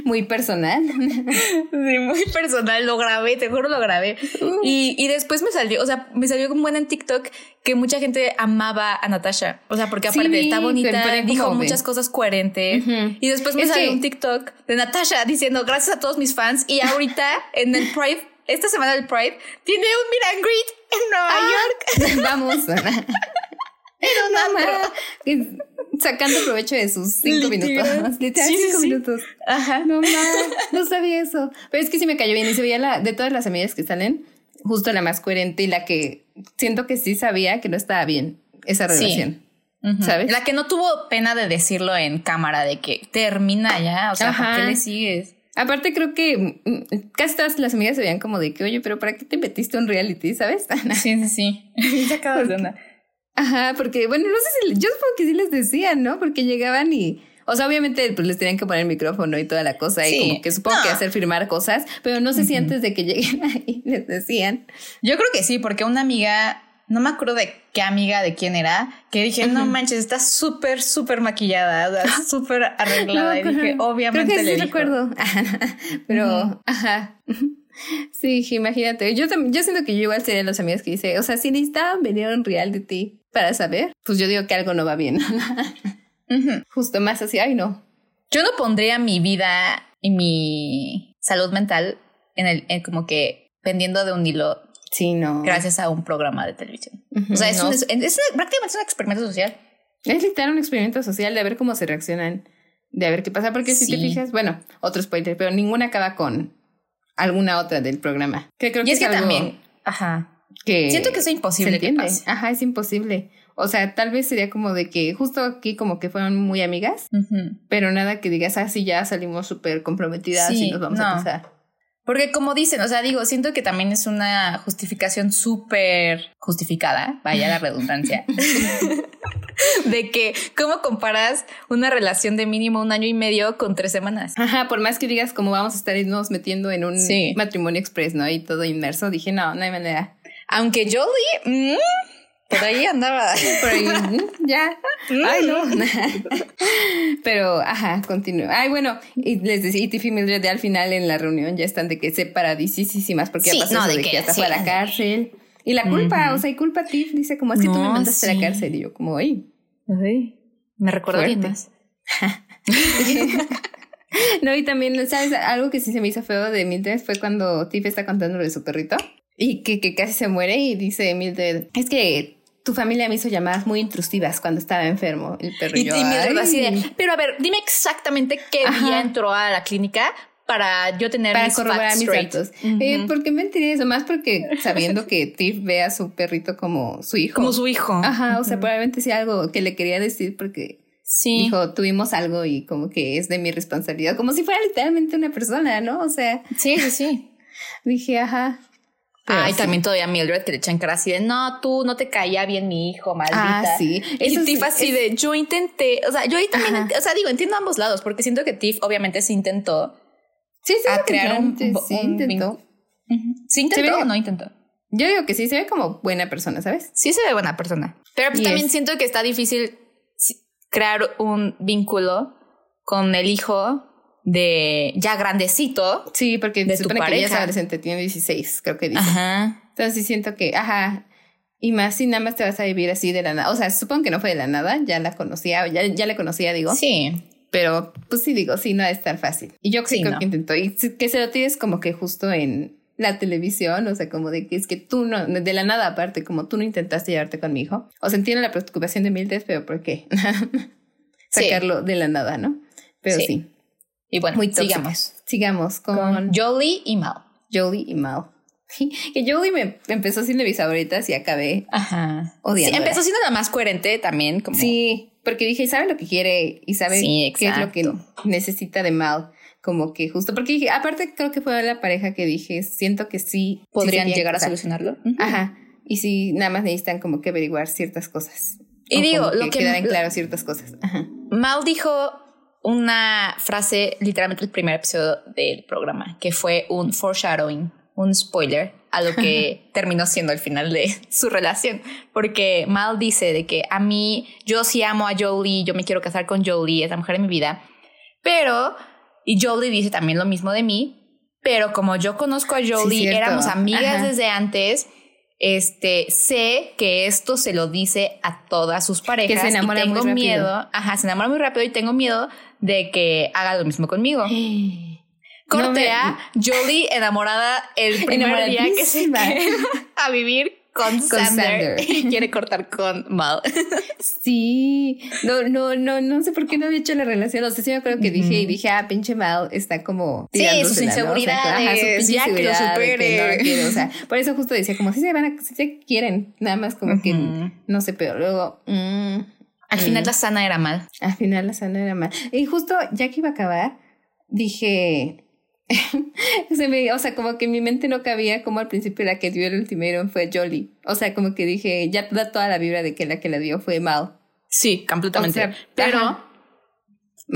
Muy personal. Sí, muy personal. Lo grabé, te juro lo grabé. Uh. Y, y, después me salió, o sea, me salió como buena en TikTok que mucha gente amaba a Natasha. O sea, porque aparte está bonita, dijo muchas cosas coherentes. Y después me salió un TikTok de Natasha diciendo gracias a todos mis fans. Y ahorita en el Pride, esta semana del Pride, tiene un meet and greet en Nueva ah, York. Vamos. Pero nada sacando provecho de sus cinco minutos. Literal, cinco minutos. Ajá. No no sabía eso. Pero es que sí me cayó bien y se veía la, de todas las amigas que salen, justo la más coherente y la que siento que sí sabía que no estaba bien esa relación. ¿Sabes? La que no tuvo pena de decirlo en cámara, de que termina ya, o sea, ¿para qué le sigues? Aparte creo que mm, casi todas las amigas se veían como de que, oye, pero ¿para qué te metiste un reality, sabes? sí, sí, sí. [LAUGHS] [LAUGHS] Se acaba de onda. Ajá, porque, bueno, no sé si, yo supongo que sí les decían, ¿no? Porque llegaban y, o sea, obviamente pues les tenían que poner el micrófono y toda la cosa y como que supongo que hacer firmar cosas, pero no sé si antes de que [LAUGHS] lleguen ahí les decían. Yo creo que sí, porque una amiga, no me acuerdo de qué amiga, de quién era, que dije, no manches, está súper, súper maquillada, [LAUGHS] súper arreglada. y dije, obviamente creo que sí recuerdo. [LAUGHS] pero, ajá. Sí, imagínate. Yo, yo siento que yo igual sería los amigos que dice, o sea, si necesitaban venir a un reality para saber, pues yo digo que algo no va bien. [LAUGHS] Justo más así, ay no. Yo no pondría mi vida y mi salud mental en el, en como que pendiendo de un hilo. Sí, no. Gracias a un programa de televisión. o sea, es, es, prácticamente un experimento social. Es literal un experimento social de ver cómo se reaccionan, de ver qué pasa, porque si te fijas, bueno, otro spoiler, pero ninguna acaba con alguna otra del programa. Que creo y es, que también, ajá. Que Siento que es imposible que Ajá, es imposible. O sea, tal vez sería como de que justo aquí como que fueron muy amigas, pero nada que digas, así ah, ya salimos súper comprometidas y nos vamos a pasar. Porque como dicen, o sea, digo, siento que también es una justificación súper justificada, vaya la redundancia, [LAUGHS] de que cómo comparas una relación de mínimo un año y medio con tres semanas. Ajá, por más que digas cómo vamos a estarnos metiendo en un matrimonio express, ¿no? Y todo inmerso, dije, no, no hay manera. Aunque Jolie, mmm, por ahí andaba. [LAUGHS] Por ahí, ya. Ay, no. [LAUGHS] Pero, ajá, continúa. Ay, bueno, y les decía, y Tiffy Mildred al final en la reunión ya están de que separadísísimas porque ya pasó de, que, ya está fue a la cárcel. Y la culpa, o sea, y culpa a Tiff, dice como, es que tú me mandaste a la cárcel. Y yo como, ay. Me recuerdo bien más. [LAUGHS] no, y también, ¿sabes? Algo que sí se me hizo feo de Mildred fue cuando Tiff está contando de su perrito y que, que casi se muere y dice Mildred, es que tu familia me hizo llamadas muy intrusivas cuando estaba enfermo el perro. Y, así de, pero a ver, dime exactamente qué día entró a la clínica para yo tener mis corroborar mis datos. Eh, ¿Por qué mentiría eso? Más porque sabiendo [LAUGHS] que Tiff ve a su perrito como su hijo. Como su hijo. Ajá, o sea, probablemente sí algo que le quería decir porque sí. dijo, tuvimos algo y como que es de mi responsabilidad, como si fuera literalmente una persona, ¿no? O sea. Sí, sí, sí. [LAUGHS] dije, ajá. Ah, y también todavía Mildred que le echan cara así de no, tú no te caía bien mi hijo, maldita. Ah, sí. Y Tiff así de yo intenté. O sea, yo ahí también, o sea, digo, entiendo ambos lados, porque siento que Tiff obviamente sí intentó. Sí, sí, a crear un, sí, intentó. ¿Sí intentó o no intentó? Yo digo que sí, se ve como buena persona, ¿sabes? Sí se ve buena persona. Pero pues también siento que está difícil crear un vínculo con el hijo de ya grandecito. Sí, porque de se supone que ella es adolescente, tiene 16, creo que dice. Ajá. Entonces sí siento que, ajá. Y más si nada más te vas a vivir así de la nada. O sea, supongo que no fue de la nada, ya la conocía, ya, ya la conocía, digo. Sí. Pero pues sí digo, sí, no es tan fácil. Y yo sí, creo que intentó. Y que se lo tienes como que justo en la televisión, o sea, como de que es que tú no, de la nada aparte, como tú no intentaste llevarte con mi hijo. O sea, entiendo la preocupación de Mildred, pero ¿por qué? [LAUGHS] Sacarlo de la nada, ¿no? Pero sí. Y bueno, sigamos. Sigamos con, Jolie y Mal. Jolie y Mal. que Jolie me empezó siendo mis favoritas y acabé Ajá. odiando. Sí, empezó siendo la más coherente también. Como... Sí, porque dije, sabe lo que quiere y sabe qué es lo que necesita de Mal. Como que justo, porque dije, aparte creo que fue la pareja que dije, siento que sí podrían llegar a solucionarlo. Ajá. Y si nada más necesitan como que averiguar ciertas cosas. Y digo, lo que quedar en claro ciertas cosas. Ajá. Mal dijo una frase literalmente el primer episodio del programa, que fue un foreshadowing, un spoiler a lo que [LAUGHS] terminó siendo el final de su relación. Porque Mal dice de que a mí, yo sí amo a Jolie, yo me quiero casar con Jolie, es la mujer de mi vida, pero, y Jolie dice también lo mismo de mí, pero como yo conozco a Jolie, éramos amigas desde antes, este, sé que esto se lo dice a todas sus parejas. Que se enamora y tengo muy miedo, ajá, se enamora muy rápido y tengo miedo de que haga lo mismo conmigo. [GASPS] Cortea, Jolie enamorada el [LAUGHS] primer día que se [LAUGHS] a vivir con, Sander, [LAUGHS] y quiere cortar con Mal. sí, no, no, no, no sé por qué no había hecho la relación. O sea, sí me acuerdo que dije y dije, ah, pinche Mal está como. Sí, sus inseguridades. ya que lo supere. o sea, por eso justo decía, como si se van a, si se quieren, nada más como que no sé, pero luego. Mm, al final mm. la sana era mal. Al final la sana era mal. Y justo ya que iba a acabar, dije, [LAUGHS] se me, o sea, como que en mi mente no cabía como al principio la que dio el ultimatum fue Jolie. O sea, como que dije, ya da toda la vibra de que la que la dio fue Mal. Sí, completamente. Pero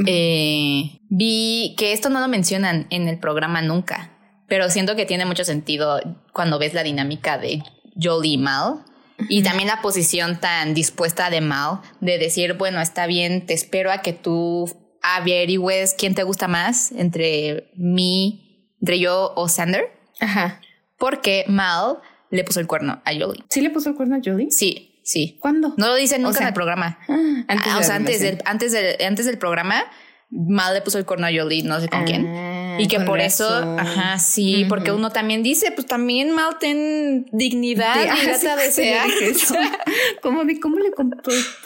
eh, vi que esto no lo mencionan en el programa nunca, pero siento que tiene mucho sentido cuando ves la dinámica de Jolie y Mal. Y también la posición tan dispuesta de Mal de decir, bueno, está bien, te espero a que tú averigües quién te gusta más entre mí, entre yo o Sander. Ajá. Porque Mal le puso el cuerno a Jolie. ¿Sí le puso el cuerno a Jolie? Sí, sí. ¿Cuándo? No lo dicen nunca en el programa. [GASPS] Ah, antes, o sea, antes del, antes, del, antes del programa, Mal le puso el cuerno a Jolie, no sé con quién. Ah, y que por eso, ajá, sí, porque uno también dice, pues también Mal ten dignidad y ah, [LAUGHS] como de cómo le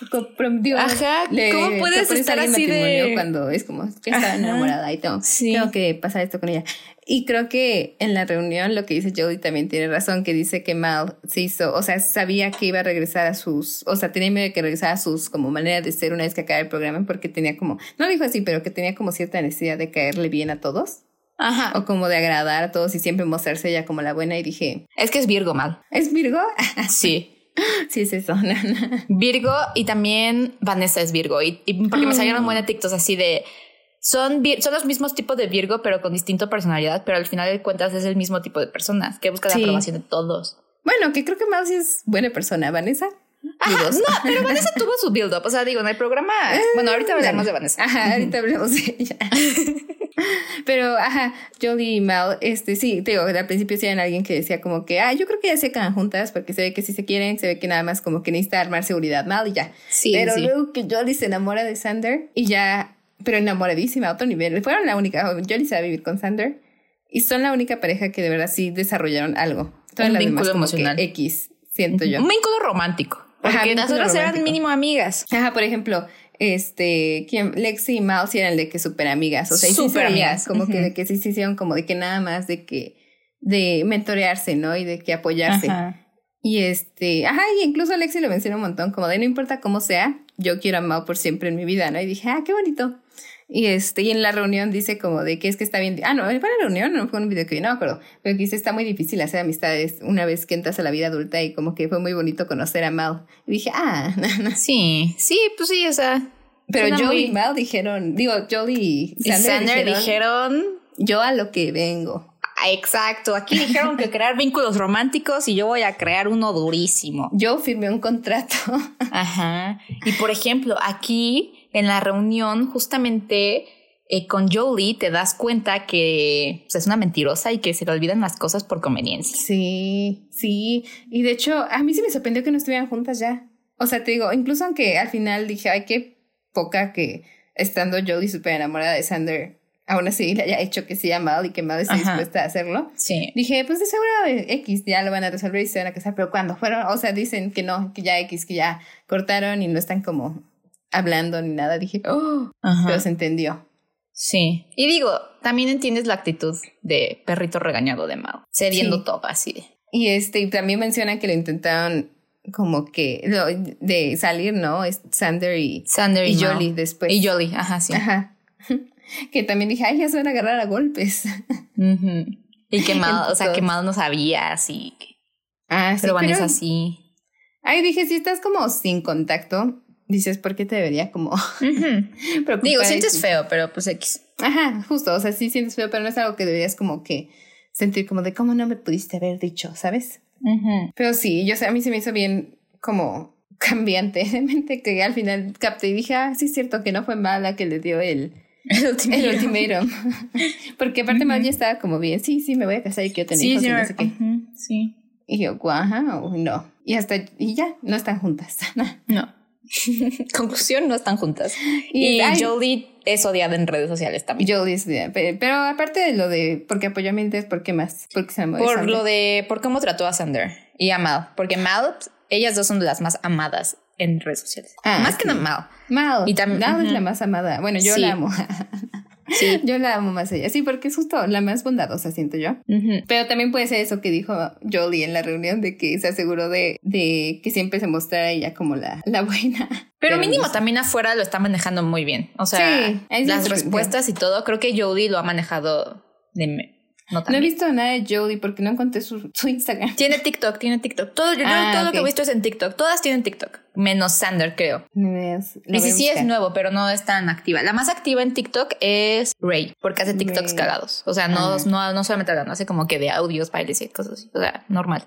comprometió. Ajá, ¿cómo puedes estar así de cuando es como que estaba enamorada y tengo, tengo que pasar esto con ella. Y creo que en la reunión lo que dice Jodie también tiene razón, que dice que Mal se hizo, o sea, sabía que iba a regresar a sus, o sea, tenía miedo de que regresara a sus como manera de ser una vez que acabara el programa, porque tenía como, no dijo así, pero que tenía como cierta necesidad de caerle bien a todos. Ajá. O como de agradar a todos y siempre mostrarse ella como la buena y dije... Es que es Virgo mal. ¿Es Virgo? [LAUGHS] sí. Sí, es eso. [LAUGHS] Virgo y también Vanessa es Virgo. Y, porque me salieron buenas TikToks así de son, son los mismos tipos de Virgo, pero con distinta personalidad, pero al final de cuentas es el mismo tipo de personas que busca la aprobación de todos. Bueno, que creo que más es buena persona, Vanessa. Ajá, no, pero [LAUGHS] Vanessa tuvo su build up. O sea, digo, en el programa. bueno, ahorita hablamos de Vanessa. Ajá, ahorita hablamos de ella. [LAUGHS] pero, ajá, Jolie y Mal, este, sí, te digo, al principio sí eran alguien que decía como que, ah, yo creo que ya se quedan juntas porque se ve que sí se quieren, se ve que nada más como que necesita armar seguridad Mal y ya. Sí. Pero luego que Jolie se enamora de Sander y ya pero enamoradísima a otro nivel. Fueron la única, Jolie se va a vivir con Sander y son la única pareja que de verdad sí desarrollaron algo. Todas un vínculo emocional. X, siento yo. Un vínculo romántico. Porque las otras eran mínimo amigas. Ajá, por ejemplo, este, quien, Lexi y Mouse eran de que súper amigas. O sea, súper amigas. Como que de que sí se hicieron como de que nada más de que, de mentorearse, ¿no? Y de que apoyarse. Y este, ajá, y incluso Lexi lo menciona un montón, como de no importa cómo sea, yo quiero a Mao por siempre en mi vida, ¿no? Y dije, ah, qué bonito. Y este, y en la reunión dice como de que es que está bien. Ah, no, fue la reunión, no fue un video que yo no me acuerdo. Pero que dice está muy difícil hacer amistades una vez que entras a la vida adulta y como que fue muy bonito conocer a Mal. Y dije, ah, [LAUGHS] sí, sí, pues sí, o sea. Pero Jolie y Mal dijeron, digo, Jolie y Sander, dijeron, yo a lo que vengo. Exacto, aquí dijeron que crear vínculos románticos y yo voy a crear uno durísimo. Yo firmé un contrato. [LAUGHS] Ajá. Y por ejemplo, aquí en la reunión justamente eh, con Jolie te das cuenta que pues, es una mentirosa y que se le olvidan las cosas por conveniencia. Sí, sí. Y de hecho, a mí sí me sorprendió que no estuvieran juntas ya. O sea, te digo, incluso aunque al final dije, ay, qué poca que estando Jolie súper enamorada de Sander, aún así le haya hecho que sea mal y que mal esté dispuesta a hacerlo. Sí. Dije, pues de seguro X ya lo van a resolver y se van a casar, pero cuando fueron, o sea, dicen que no, que ya X, que ya cortaron y no están como hablando ni nada, dije, oh, pero se entendió. Sí. Y digo, también entiendes la actitud de perrito regañado de Mao, cediendo todo así. Y este, y también mencionan que lo intentaron como que de salir, ¿no? Sander y, Sander y, Jolie después. Y Jolie, ajá, sí. Ajá. [LAUGHS] que también dije, ay, ya se van a agarrar a golpes. [LAUGHS] Y que Mao, o sea, que Mao no sabía, así. Ah, sí. Pero Vanessa sí. Ay, dije, si estás como sin contacto, dices, ¿por qué te debería como [LAUGHS] Digo, sientes feo, pero pues X. Ajá, justo, o sea, sí sientes feo, pero no es algo que deberías como que sentir como de cómo no me pudiste haber dicho, ¿sabes? Pero sí, yo sé, a mí se me hizo bien como [LAUGHS] cambiante de mente que al final capté y dije, ah, sí es cierto que no fue mala que le dio el, [LAUGHS] el ultimatum. Porque aparte uh ya estaba como bien, sí, sí, me voy a casar y quiero tener hijos y no sé qué. Sí. Y yo, ajá, no. Y hasta, y ya, no están juntas. no. [LAUGHS] Conclusión, no están juntas. Y, Jolie es odiada en redes sociales también. Jolie es odiada. Pero, aparte de lo de porque apoyó a Mendes, ¿por qué más? Porque se por lo de por cómo trató a Sander y a Mal. Porque Mal, ellas dos son de las más amadas en redes sociales. Ah, más que Mal. Mal. Y también Mal es la más amada. Bueno, yo la amo. [LAUGHS] Sí. Yo la amo más a ella. Sí, porque es justo la más bondadosa, siento yo. Pero también puede ser eso que dijo Jolie en la reunión, de que se aseguró de, de que siempre se mostrara ella como la, la buena. Pero, mínimo también afuera lo está manejando muy bien. O sea, las respuestas y todo, creo que Jolie lo ha manejado de no, he visto nada de Jodie porque no encontré su, su Instagram. Tiene TikTok, tiene TikTok. Todo, yo, ah, todo lo que he visto es en TikTok. Todas tienen TikTok. Menos Sander, creo. y sí, sí es nuevo, pero no es tan activa. La más activa en TikTok es Ray, porque hace TikToks cagados. O sea, no, no, no solamente hablando, hace como que de audios, bailes y cosas así. O sea, normal.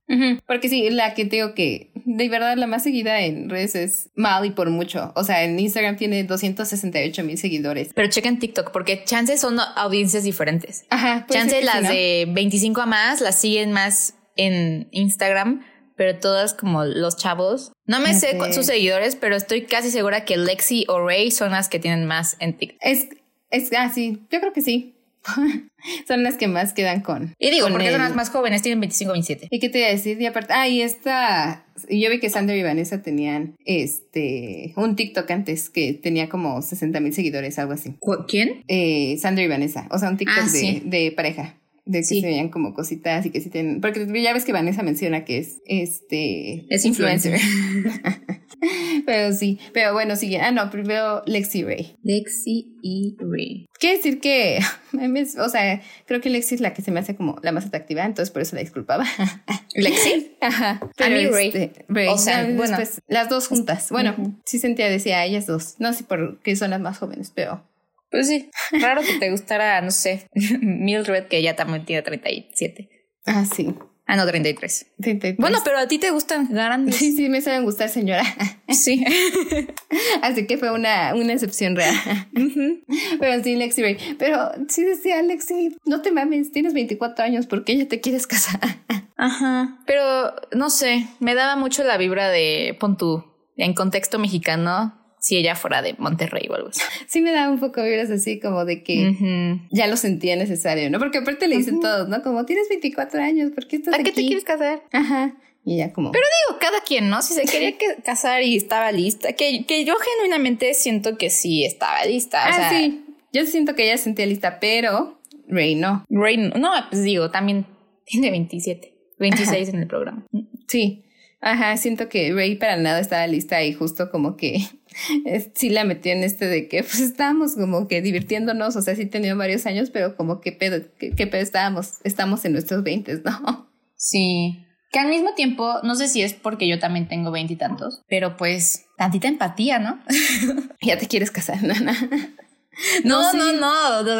Porque sí, la que tengo que, de verdad, la más seguida en redes es Mal y por mucho. O sea, en Instagram tiene 268 mil seguidores. Pero chequen TikTok, porque chances son audiencias diferentes. Ajá. Chances las de 25 a más las siguen más en Instagram, pero todas como los chavos. No me sé sus seguidores, pero estoy casi segura que Lexi o Ray son las que tienen más en TikTok. Es, es, ah, sí, yo creo que sí. [LAUGHS] son las que más quedan con. Y digo, porque son las más jóvenes, tienen 25 27. ¿Y qué te iba a decir? Y aparte, ah, y esta. Yo vi que Sander y Vanessa tenían este un TikTok antes que tenía como 60 mil seguidores, algo así. ¿Quién? Eh, Sander y Vanessa. O sea, un TikTok ah, de, de pareja de que se veían como cositas y que sí tienen, porque ya ves que Vanessa menciona que es este es influencer. [LAUGHS] pero sí, pero bueno, sigue. Ah, no, primero Lexi Ray. Lexi y Ray. Quiere decir que, [LAUGHS] o sea, creo que Lexi es la que se me hace como la más atractiva, entonces por eso la disculpaba. [LAUGHS] ¿Lexi? Ajá. a mí Ray. Este, o sea, bueno, las dos juntas. Bueno, sí sentía, decía, ellas dos. No sé por qué son las más jóvenes, pero pues sí, raro que te gustara, no sé, [LAUGHS] Mildred, que ya también tiene 37. Ah, sí. Ah, no, 33. Bueno, pero a ti te gustan grandes. Sí, sí, me saben gustar, señora. [LAUGHS] Sí. [LAUGHS] Así que fue una, una excepción real. Pero sí, Lexi Ray. Pero sí decía, Lexi, no te mames, tienes 24 años, ¿por qué ya te quieres casar? Ajá. Pero no sé, me daba mucho la vibra de pon en contexto mexicano, si ella fuera de Monterrey o algo así. Sí me da un poco vibras así como de que ya lo sentía necesario, ¿no? Porque aparte le dicen todos, ¿no? Como tienes 24 años, ¿por qué estás ¿A qué te quieres casar? Ajá. Y ya como... Pero digo, cada quien, ¿no? Si se [LAUGHS] quería casar y estaba lista, que, que yo genuinamente siento que sí estaba lista. ah, sí. Yo siento que ella sentía lista, pero Rey no. Rey no, pues digo, también tiene 27, 26 en el programa. Sí. Ajá, siento que Ray para nada estaba lista y justo como que sí la metió en este de que pues estábamos como que divirtiéndonos, o sea, sí tenía varios años, pero como que pedo, que, pedo estábamos, estamos en nuestros veintes, ¿no? Sí. Que al mismo tiempo, no sé si es porque yo también tengo veintitantos, pero pues tantita empatía, ¿no? [LAUGHS] ya te quieres casar, nana. No, no, no, no,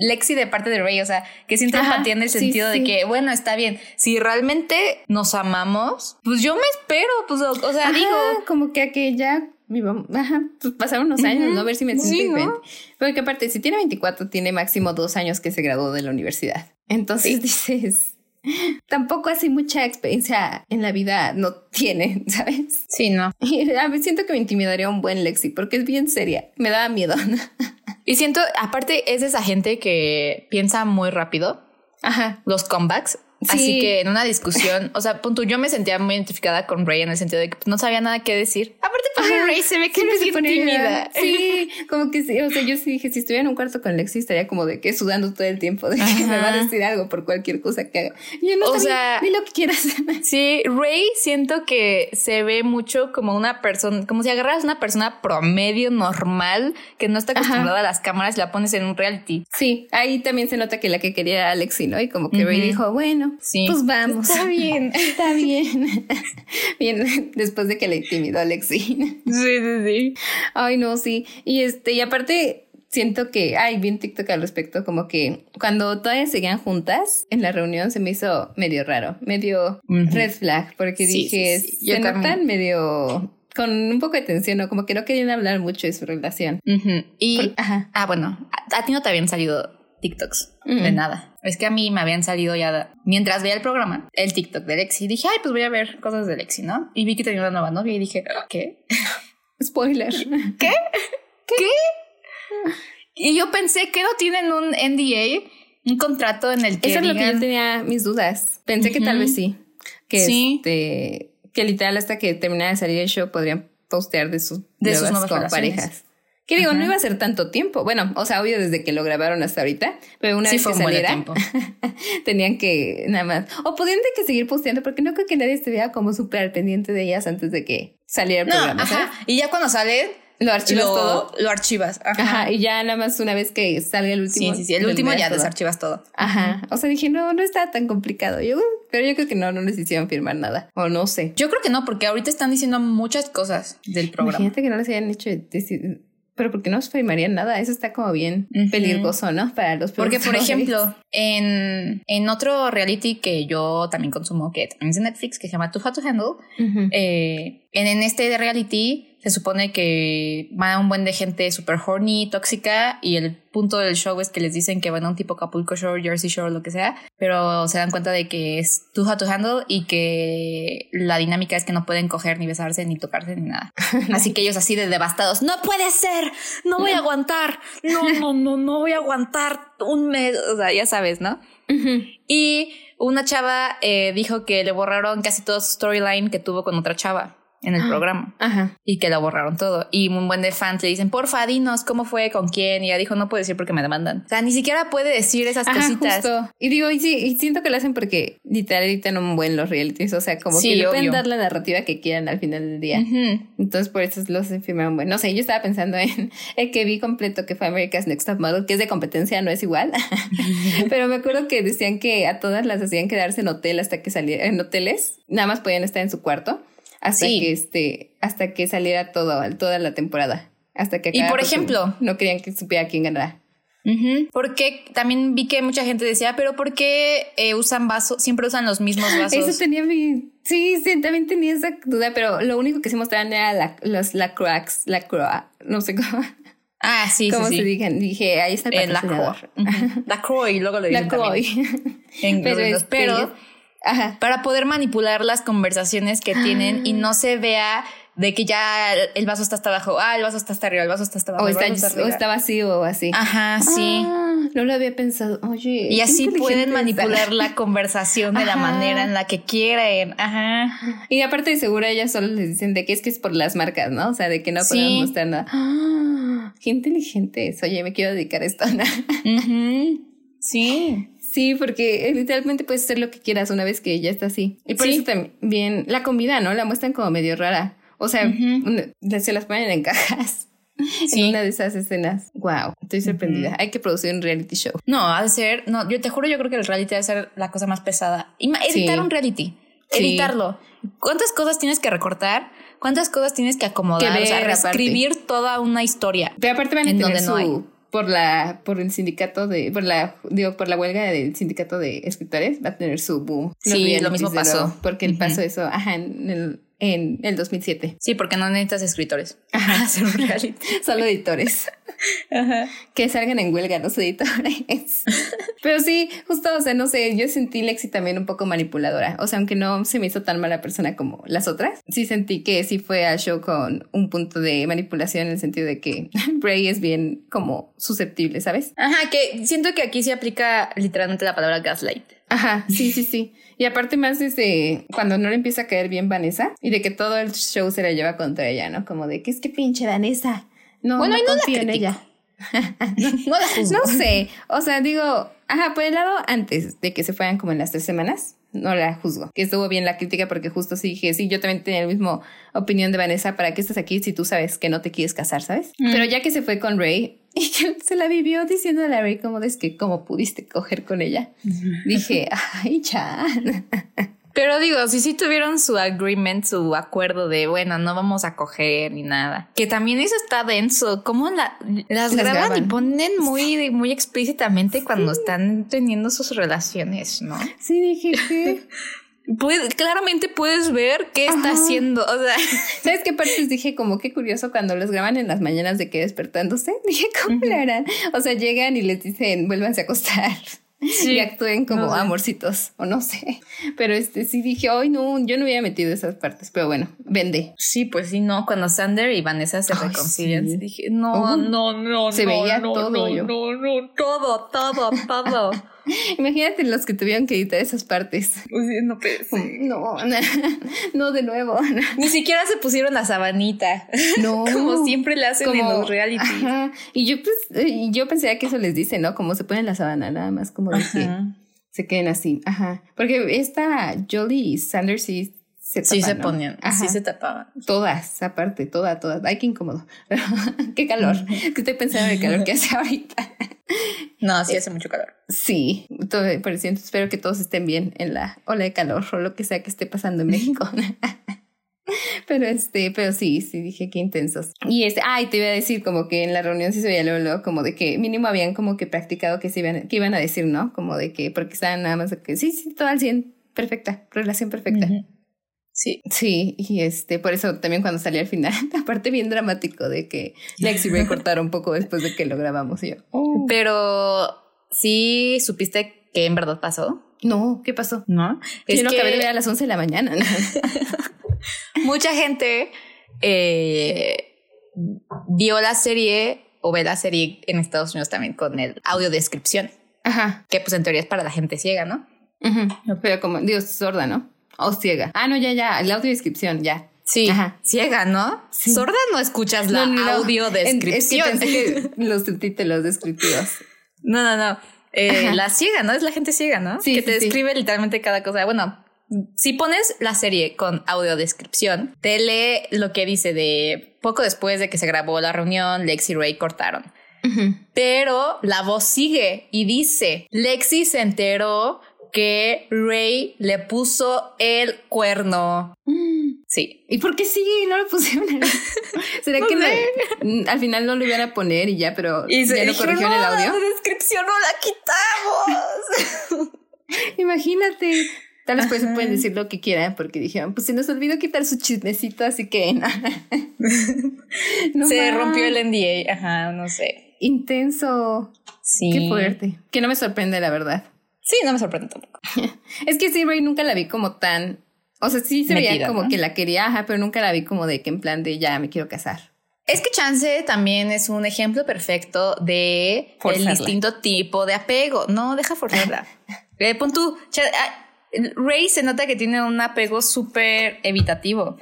Lexi de parte de Ray, o sea, que siente empatía en el sentido de que, bueno, está bien, si realmente nos amamos, pues yo me espero, pues, o, sea, digo. Como que aquella ajá, pues pasaron unos años, ¿no? A ver si me siento sí, Pero que aparte, si tiene 24, tiene máximo dos años que se graduó de la universidad. Entonces dices, tampoco así mucha experiencia en la vida no tiene, [LAUGHS] ¿sabes? Sí, no. Y a mí siento que me intimidaría un buen Lexi porque es bien seria. Me daba miedo. Y siento, aparte, es de esa gente que piensa muy rápido. Ajá. Los comebacks. Así que en una discusión, o sea, punto, yo me sentía muy identificada con Ray en el sentido de que no sabía nada que decir. Aparte, porque Ray se ve que me siente tímida. Sí, como que sí, o sea, yo sí dije, si estuviera en un cuarto con Lexi, estaría como de que sudando todo el tiempo, de que me va a decir algo por cualquier cosa que haga. Yo no o sea, ni lo que quieras. [LAUGHS] Sí, Ray siento que se ve mucho como una persona, como si agarras una persona promedio normal que no está acostumbrada a las cámaras y la pones en un reality. Sí, ahí también se nota que la que quería era Lexi, ¿no? Y como que Ray dijo, bueno, Sí. Pues vamos. [LAUGHS] Está bien. Está [LAUGHS] bien. bien, después de que le intimidó a Alexi. Sí, sí, sí. Ay, no, sí. Y este, y aparte, siento que, ay, bien TikTok al respecto, como que cuando todavía seguían juntas en la reunión se me hizo medio raro, medio red flag, porque dije, se notan medio con un poco de tensión, ¿no? Como que no querían hablar mucho de su relación. Y, ah, bueno, a, ti no te habían salido TikToks de nada. Es que a mí me habían salido ya, mientras veía el programa, el TikTok de Lexi. Dije, ay, pues voy a ver cosas de Lexi, ¿no? Y vi que tenía una nueva novia y dije, ¿qué? [LAUGHS] Spoiler. [LAUGHS] ¿Qué? ¿Qué? Y yo pensé que no tienen un NDA, un contrato en el que. Eso es lo que yo tenía mis dudas. Pensé que tal vez sí. Que este. Que literal hasta que terminara de salir el show podrían postear de sus, de sus nuevas parejas. Que digo, no iba a ser tanto tiempo. Bueno, o sea, obvio desde que lo grabaron hasta ahorita, pero una vez que saliera, [LAUGHS] tenían que nada más. O podían de que seguir posteando, porque no creo que nadie estuviera como súper al pendiente de ellas antes de que saliera el programa. Ajá. Y ya cuando sale, lo archivas todo. Lo archivas. Ajá. Y ya nada más una vez que salga el último. Sí, sí, sí. El último ya desarchivas todo. Ajá. O sea, dije, no, no está tan complicado. Yo, pero yo creo que no, no les hicieron firmar nada. O no sé. Yo creo que no, porque ahorita están diciendo muchas cosas del programa. Imagínate que no les hayan hecho decir pero porque no os firmarían nada, eso está como bien peligroso, ¿no? Para los Porque, por ejemplo, [LAUGHS] en, en otro reality que yo también consumo, que también es de Netflix, que se llama Too Hot to Handle, eh, en, en este reality se supone que va un buen de gente super horny, tóxica, y el punto del show es que les dicen que van a un tipo Acapulco Shore, Jersey Shore, lo que sea, pero se dan cuenta de que es too hot to handle y que la dinámica es que no pueden coger ni besarse ni tocarse ni nada. [LAUGHS] Así que ellos así de devastados, no puede ser, no voy a aguantar, no, no, no, no voy a aguantar un mes, o sea, ya sabes, ¿no? Y una chava eh, dijo que le borraron casi todo su storyline que tuvo con otra chava en el programa. Ajá. Y que lo borraron todo. Y un buen de fans le dicen, porfa, dinos cómo fue, con quién. Y ella dijo, no puedo decir porque me demandan. O sea, ni siquiera puede decir esas cositas. Y digo, y sí, y siento que lo hacen porque literal editan un buen los realities. O sea, como que le pueden dar la narrativa que quieran al final del día. Entonces, por eso los firmaron bueno. No sé, yo estaba pensando en [LAUGHS] el que vi completo que fue America's Next Top Model, que es de competencia, no es igual. [LAUGHS] Pero me acuerdo que decían que a todas las hacían quedarse en hotel hasta que salieran, en hoteles. Nada más podían estar en su cuarto hasta que este, hasta que saliera todo, toda la temporada. Hasta que Y por ejemplo, no querían que supiera quién ganara. Porque también vi que mucha gente decía, pero ¿por qué eh, usan vasos? Siempre usan los mismos [GASPS] vasos. Eso tenía mi. Sí, sí, también tenía esa duda, pero lo único que se mostraban era la, los, la cracks, la croa, no sé cómo. Ah, sí, ¿Cómo sí, se dije? Dije, ahí está el eh, La croix. La croix, luego lo dicen La croix. [LAUGHS] pero, pero para poder manipular las conversaciones que tienen y no se vea de que ya el vaso está hasta abajo, ah, el vaso está hasta arriba, el vaso está hasta abajo. O está, vacío o así. Ajá, sí. Ah, no lo había pensado. Oye. Y así pueden manipular la [LAUGHS] conversación de la manera en la que quieren. Ajá. Y aparte de seguro ellas solo les dicen de que es que es por las marcas, ¿no? O sea, de que no podemos mostrar nada. Ah, qué inteligente es. Oye, me quiero dedicar a esto. Sí. Sí, porque literalmente puedes hacer lo que quieras una vez que ya está así. Y por eso también la comida, ¿no? La muestran como medio rara. O sea, se las ponen en cajas. [LAUGHS] Sí. En una de esas escenas. Wow, estoy sorprendida. Hay que producir un reality show. No, de ser, no, yo te juro, yo creo que el reality debe ser la cosa más pesada. Editar un reality. Editarlo. ¿Cuántas cosas tienes que recortar? ¿Cuántas cosas tienes que acomodar? o sea, reescribir toda una historia. Pero aparte van a tener su, por la, por el sindicato de, por la, digo, por la huelga del sindicato de escritores, va a tener su boom. Sí, lo mismo pasó. porque el paso eso, ajá, en el en el 2007. Sí, porque no necesitas escritores. Ajá. [LAUGHS] Hacer un reality. [LAUGHS] Solo editores. [LAUGHS] Ajá. Que salgan en huelga los editores. Pero sí, justo, o sea, no sé, yo sentí Lexi también un poco manipuladora. O sea, aunque no se me hizo tan mala persona como las otras, sí sentí que sí fue al show con un punto de manipulación en el sentido de que Bray es bien como susceptible, ¿sabes? Ajá, que siento que aquí se aplica literalmente la palabra gaslight. Ajá, sí, sí, sí. Y aparte más desde cuando no le empieza a caer bien Vanessa y de que todo el show se la lleva contra ella, ¿no? Como de que es que pinche Vanessa. No, bueno, no, confío en ella. [LAUGHS] no, no sé. O sea, digo, ajá, por el lado antes de que se fueran como en las tres semanas, no la juzgo. Que estuvo bien la crítica porque justo sí dije, sí, yo también tenía la misma opinión de Vanessa, ¿para qué estás aquí si tú sabes que no te quieres casar, sabes? Mm. Pero ya que se fue con Ray [LAUGHS] y que se la vivió diciendo a Ray como es que cómo pudiste coger con ella, dije, [LAUGHS] ay, Chan. Pero digo, si sí tuvieron su agreement, su acuerdo de, bueno, no vamos a coger ni nada. Que también eso está denso. Como la, las, graban, y ponen muy, muy explícitamente cuando están teniendo sus relaciones, ¿no? Sí, dije que... [LAUGHS] claramente puedes ver qué está haciendo. O sea, [LAUGHS] ¿sabes qué partes dije? Como qué curioso cuando los graban en las mañanas de que despertándose. [LAUGHS] Dije, ¿cómo lo harán? O sea, llegan y les dicen, vuélvanse a acostar y actúen como amorcitos o no sé. Pero este sí dije, hoy no, yo no había metido esas partes, pero bueno, vende. Sí, pues sí, no, cuando Sander y Vanessa se reconcilian, dije, no, no, no, se veía todo, no, no, no, todo, todo, todo. [LAUGHS] Imagínate los que tuvieron que editar esas partes. [LAUGHS] no, no, [LAUGHS] no, de nuevo. Ni siquiera se pusieron la sabanita. No. Como siempre le hacen en los reality. Y yo pues, yo pensé que eso les dice, ¿no? Como se ponen la sabana, nada más como de que se queden así. Ajá. Porque esta Jolie Sanders sí se sí se ponían, sí se tapaban. Todas, aparte, todas, todas. Ay, qué incómodo. qué calor. que estoy pensando en el calor que hace ahorita. No, sí hace mucho calor. Sí, todo, por eso espero que todos estén bien en la ola de calor o lo que sea que esté pasando en México. [LAUGHS] pero este, pero sí, sí dije que intensos. Y este, ay, te iba a decir como que en la reunión sí se veía luego, como de que mínimo habían como que practicado que se iban, que iban a decir, ¿no? Como de que, porque estaban nada más de que sí, sí, todo al 100, perfecta, relación perfecta. Sí. Sí, y este, por eso también cuando salí al final, [LAUGHS] aparte bien dramático de que [LAUGHS] Lexi me cortaron un poco después de que lo grabamos yo. Oh. Pero sí supiste que en verdad pasó. No, ¿qué pasó? No. Es que lo acabé de ver a las 11 de la mañana. [LAUGHS] Mucha gente eh, vio la serie o ve la serie en Estados Unidos también con el audio descripción. Ajá. Que pues en teoría es para la gente ciega, ¿no? Pero como, Dios, sorda, ¿no? O ciega. Ah, no, ya, ya, la audiodescripción, ya. Sí, Ajá. ciega, ¿no? Sorda no escuchas la audio descripción. que [LAUGHS] los subtítulos descriptivos. No, no, no. Eh, la ciega, ¿no? Es la gente ciega, ¿no? Sí. Que te describe literalmente cada cosa. Bueno, si pones la serie con audiodescripción, te lee lo que dice de poco después de que se grabó la reunión, Lexi y Ray cortaron. Pero la voz sigue y dice, Lexi se enteró que Ray le puso el cuerno. Sí. ¿Y por qué sí? No lo pusieron. [LAUGHS] ¿Será que al final no lo iban a poner y ya, pero ya lo corrigió en el audio? La descripción no la quitamos. [LAUGHS] Imagínate. Tal vez pueden decir lo que quieran porque dijeron, pues se nos olvidó quitar su chismecito, así que [LAUGHS] se rompió el NDA, ajá, no sé. Intenso. Sí. Qué fuerte. Que no me sorprende, la verdad. Sí, no me sorprende tampoco. [LAUGHS] es que sí, Ray nunca la vi como tan. O sea, sí se veía como que la quería, ajá, pero nunca la vi como de que en plan de ya me quiero casar. Es que Chance también es un ejemplo perfecto de el distinto tipo de apego. No, deja forzarla. [LAUGHS] eh, pon tú. Ah, Ray se nota que tiene un apego súper evitativo.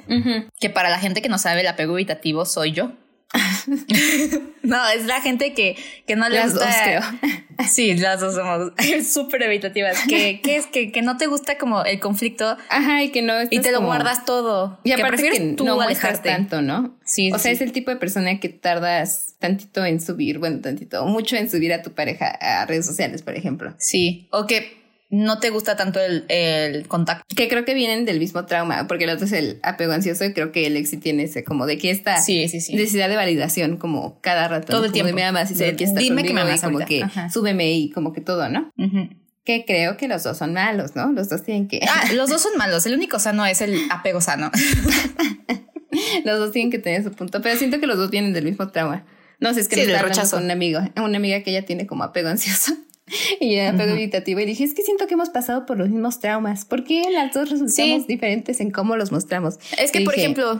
Que para la gente que no sabe, el apego evitativo soy yo. [LAUGHS] no, es la gente que, que no le las gusta. Dos, creo. [LAUGHS] Sí, las dos somos [LAUGHS] súper evitativas. Que, que es que, que no te gusta como el conflicto. Ajá, y que no Y te lo guardas todo. Y aparte que prefieres tú no alejarte tanto, ¿no? Sí. O sea, es el tipo de persona que tardas tantito en subir, bueno, tantito, mucho en subir a tu pareja a redes sociales, por ejemplo. Sí. O que no te gusta tanto el, el, contacto. Que creo que vienen del mismo trauma, porque el otro es el apego ansioso y creo que el éxito tiene ese como de que esta sí, sí, sí. necesidad de validación como cada rato. Todo el tiempo. me amas y de, que está dime que me amas como que súbeme y como que todo, ¿no? Que creo que los dos son malos, ¿no? Los dos tienen que... Ah, los dos son malos. El único sano es el apego sano. [LAUGHS] los dos tienen que tener su punto, pero siento que los dos vienen del mismo trauma. No sé, es que sí, me rechazo. con un amigo, una amiga que ella tiene como apego ansioso. [LAUGHS] Y yo apego evitativo y dije, es que siento que hemos pasado por los mismos traumas. ¿Por qué las dos resultamos diferentes en cómo los mostramos? Es que, por ejemplo,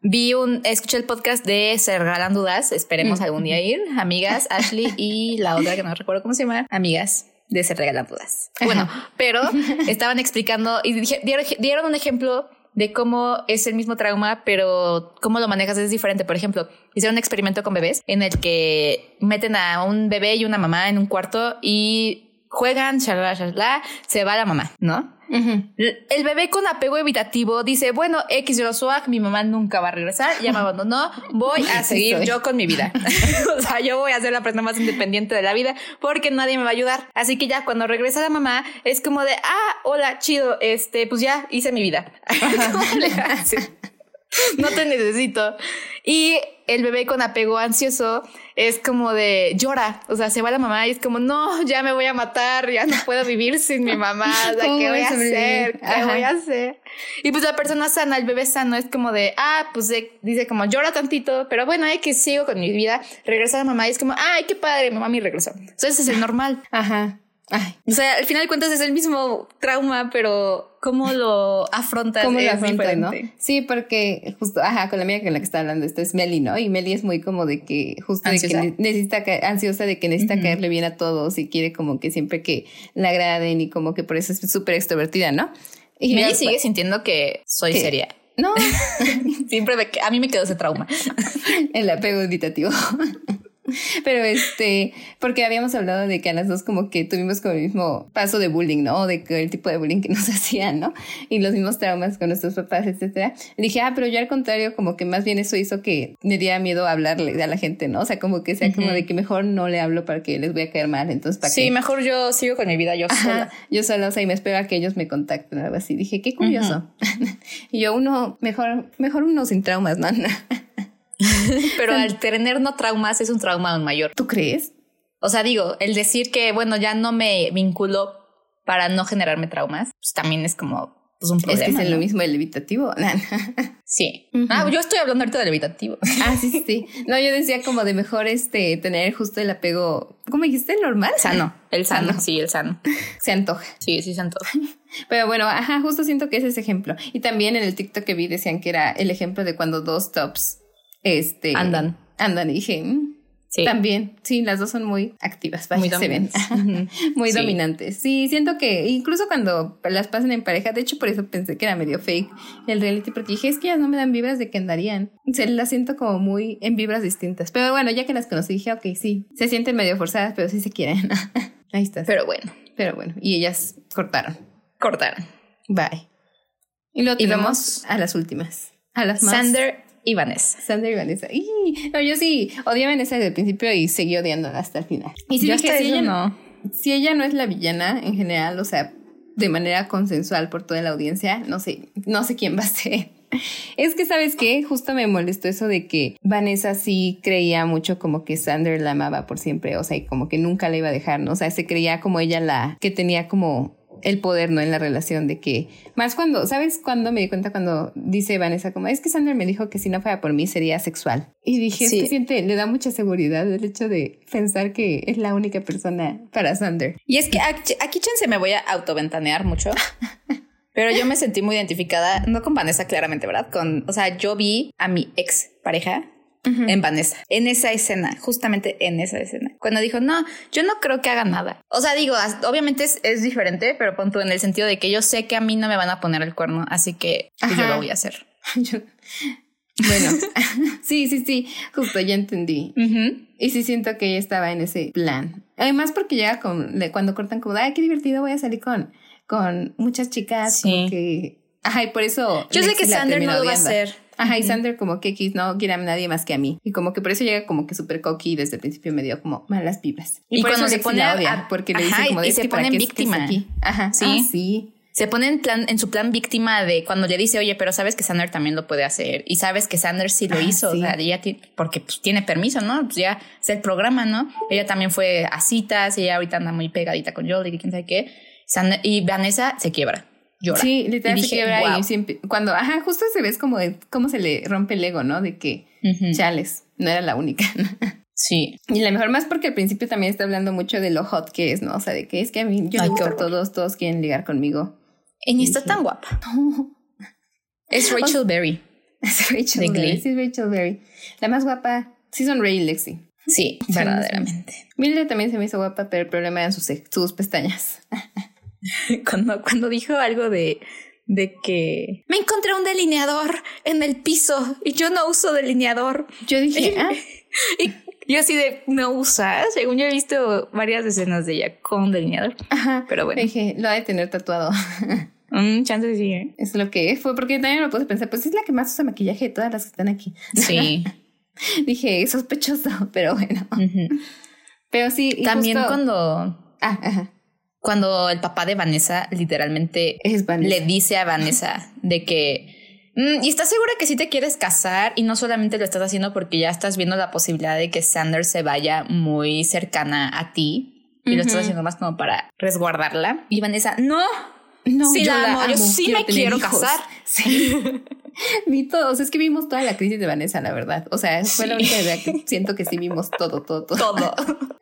vi un, escuché el podcast de Se Regalan Dudas, esperemos algún día ir, amigas, Ashley y la otra que no recuerdo cómo se llama, amigas de Se Regalan Dudas. Bueno, pero [LAUGHS] estaban explicando y dieron, dieron un ejemplo de cómo es el mismo trauma, pero cómo lo manejas es diferente. Por ejemplo, hicieron un experimento con bebés en el que meten a un bebé y una mamá en un cuarto y juegan, shalala, shalala, se va la mamá, ¿no? El bebé con apego evitativo dice, bueno, X yo swag, mi mamá nunca va a regresar, ya me abandonó, voy a [LAUGHS] seguir yo con mi vida. [LAUGHS] o sea, yo voy a ser la persona más independiente de la vida porque nadie me va a ayudar. Así que ya cuando regresa la mamá es como de, ah, hola, chido, este, pues ya hice mi vida. [LAUGHS] no te necesito. Y el bebé con apego ansioso es como de llora, o sea, se va la mamá y es como, no, ya me voy a matar, ya no puedo vivir sin mi mamá, ¿qué voy a hacer? ¿Qué voy a hacer? Y pues la persona sana, el bebé sano, es como de, ah, pues dice como, llora tantito, pero bueno, hay que sigo con mi vida, regresa la mamá y es como, ay, qué padre, mi mamá me regresó. Entonces es el normal. Ajá. Ay. O sea, al final de cuentas es el mismo trauma, pero cómo lo [LAUGHS] afrontas ¿Cómo lo afrontas. ¿no? Sí, porque justo, ajá, con la amiga con la que está hablando esto es Meli, ¿no? Y Meli es muy como de que justo ansiosa. de que necesita ansiosa de que necesita uh -huh. caerle bien a todos y quiere como que siempre que la agraden y como que por eso es súper extrovertida, ¿no? Y Meli sigue pues, sintiendo que soy seria. No, [LAUGHS] siempre me, a mí me quedó ese trauma. [LAUGHS] El apego evitativo. [LAUGHS] Pero este, porque habíamos hablado de que a las dos como que tuvimos como el mismo paso de bullying, ¿no? De que el tipo de bullying que [LAUGHS] nos hacían, ¿no? Y los mismos traumas con nuestros papás, etcétera. Le dije, ah, pero yo al contrario, como que más bien eso hizo que me diera miedo hablarle a la gente, ¿no? O sea, como que sea uh -huh. como de que mejor no le hablo para que les voy a caer mal, entonces para Sí, que... mejor yo sigo con mi vida yo Ajá, sola. Yo sola, o sea, y me espero a que ellos me contacten, algo así. Dije, qué curioso. Uh [LAUGHS] -huh. y yo uno, mejor, mejor uno sin traumas, ¿no? [LAUGHS] Pero al tener no traumas es un trauma aún mayor. ¿Tú crees? O sea, digo, el decir que, bueno, ya no me vinculo para no generarme traumas, pues también es como pues, un problema. Es que es ¿no? lo mismo el evitativo. [LAUGHS] sí. Uh -huh. Ah, yo estoy hablando ahorita del evitativo. [LAUGHS] Ah, sí, sí, sí. No, yo decía como de mejor este tener justo el apego, ¿cómo dijiste? ¿Normal? Sano. El sano, sano. sí, el sano. Se antoja. Sí, sí se antoja. Pero bueno, ajá, justo siento que ese es ese ejemplo. Y también en el TikTok que vi decían que era el ejemplo de cuando dos tops este andan. andan y dije sí. también sí las dos son muy activas muy se ven [LAUGHS] muy sí. dominantes. Sí siento que incluso cuando las pasan en pareja de hecho por eso pensé que era medio fake el reality porque dije es que ellas no me dan vibras de que andarían. Se las siento como muy en vibras distintas. Pero bueno ya que las conocí dije ok sí se sienten medio forzadas pero sí se quieren. [LAUGHS] Ahí está. Pero bueno. Pero bueno y ellas cortaron. Cortaron. Bye. Y y vamos a las últimas. A las más Sander y Vanessa. Sandra y Vanessa. Y, no, yo sí odié a Vanessa desde el principio y seguí odiándola hasta el final. Y si yo dije, si ella, no. si ella no es la villana en general, o sea, de manera consensual por toda la audiencia, no sé, no sé quién va a ser. Es que, ¿sabes qué? Justo me molestó eso de que Vanessa sí creía mucho como que Sander la amaba por siempre, o sea, y como que nunca la iba a dejar, ¿no? O sea, se creía como ella la que tenía como el poder, ¿no? En la relación de que, más cuando, ¿sabes cuándo me di cuenta cuando dice Vanessa como, es que Sander me dijo que si no fuera por mí sería sexual? Y dije, Sí. es que siente, le da mucha seguridad el hecho de pensar que es la única persona para Sander. Y es que aquí, aquí chance me voy a autoventanear mucho. [LAUGHS] Pero yo me sentí muy identificada, no con Vanessa claramente, ¿verdad? Con, o sea, yo vi a mi ex pareja en Vanessa, en esa escena, justamente en esa escena. Cuando dijo, no, yo no creo que haga nada. O sea, digo, obviamente es, es diferente, pero pon en el sentido de que yo sé que a mí no me van a poner el cuerno, así que pues, yo lo voy a hacer. [LAUGHS] Yo, Bueno, [LAUGHS] sí, sí, sí, justo ya entendí. Y sí siento que ella estaba en ese plan. Además porque llega con, cuando cortan como, ay, qué divertido, voy a salir con, con muchas chicas, como que... Ajá, y por eso... Yo sé que Sander no lo va a hacer. Ajá, y Sander como que X no quiere a nadie más que a mí. Y como que por eso llega como que súper cocky y desde el principio me dio como malas vibras. Y, por eso se pone a, porque le dice como de, y se pone víctima. Aquí? Ajá, sí. Ah, sí se pone en, plan, en su plan víctima de cuando le dice, oye, pero sabes que Sander también lo puede hacer y sabes que Sander sí lo ah, hizo, o sea, ella porque pues, tiene permiso, ¿no? Pues ya es el programa, ¿no? Ella también fue a citas, ella ahorita anda muy pegadita con Jolie, quién sabe qué. y Vanessa se quiebra. Llora. Sí, literalmente se quiebra y siempre, cuando, ajá, justo se ves como de cómo se le rompe el ego, ¿no? De que Chales no era la única. [LAUGHS] Sí. Y la mejor más porque al principio también está hablando mucho de lo hot que es, ¿no? O sea, de que es que a mí yo Ay, todos, todos quieren ligar conmigo. Y ni está tan guapa. [LAUGHS] [LAUGHS] Es Rachel Berry. Es Rachel Berry. Sí, es Rachel Berry. La más guapa. Sí son Ray y Lexi. Sí, verdaderamente. Mildred también se me hizo guapa, pero el problema eran sus, sus pestañas. [LAUGHS] cuando, cuando dijo algo de, de que me encontré un delineador en el piso y yo no uso delineador. Yo dije, [LAUGHS] ah. y yo así de, no usas. Según yo he visto varias escenas de ella con delineador. Ajá. Pero bueno. Dije, lo ha de tener tatuado. Un [LAUGHS] chance sí, ¿eh? Es lo que fue, porque también me puse a pensar, pues es la que más usa maquillaje de todas las que están aquí. Sí. Dije, sospechoso, pero bueno. Pero sí. También cuando. Ah, ajá. Cuando el papá de Vanessa literalmente le dice a Vanessa de que Mm, ¿Y estás segura que sí te quieres casar y no solamente lo estás haciendo porque ya estás viendo la posibilidad de que Sanders se vaya muy cercana a ti y lo estás haciendo más como para resguardarla? Y Vanessa, no, no, sí yo la, amo, yo sí me quiero casar. Sí. [LAUGHS] Vi todos, es que vimos toda la crisis de Vanessa, la verdad. O sea, fue la única idea que [LAUGHS] siento que sí vimos todo, todo, todo. Todo.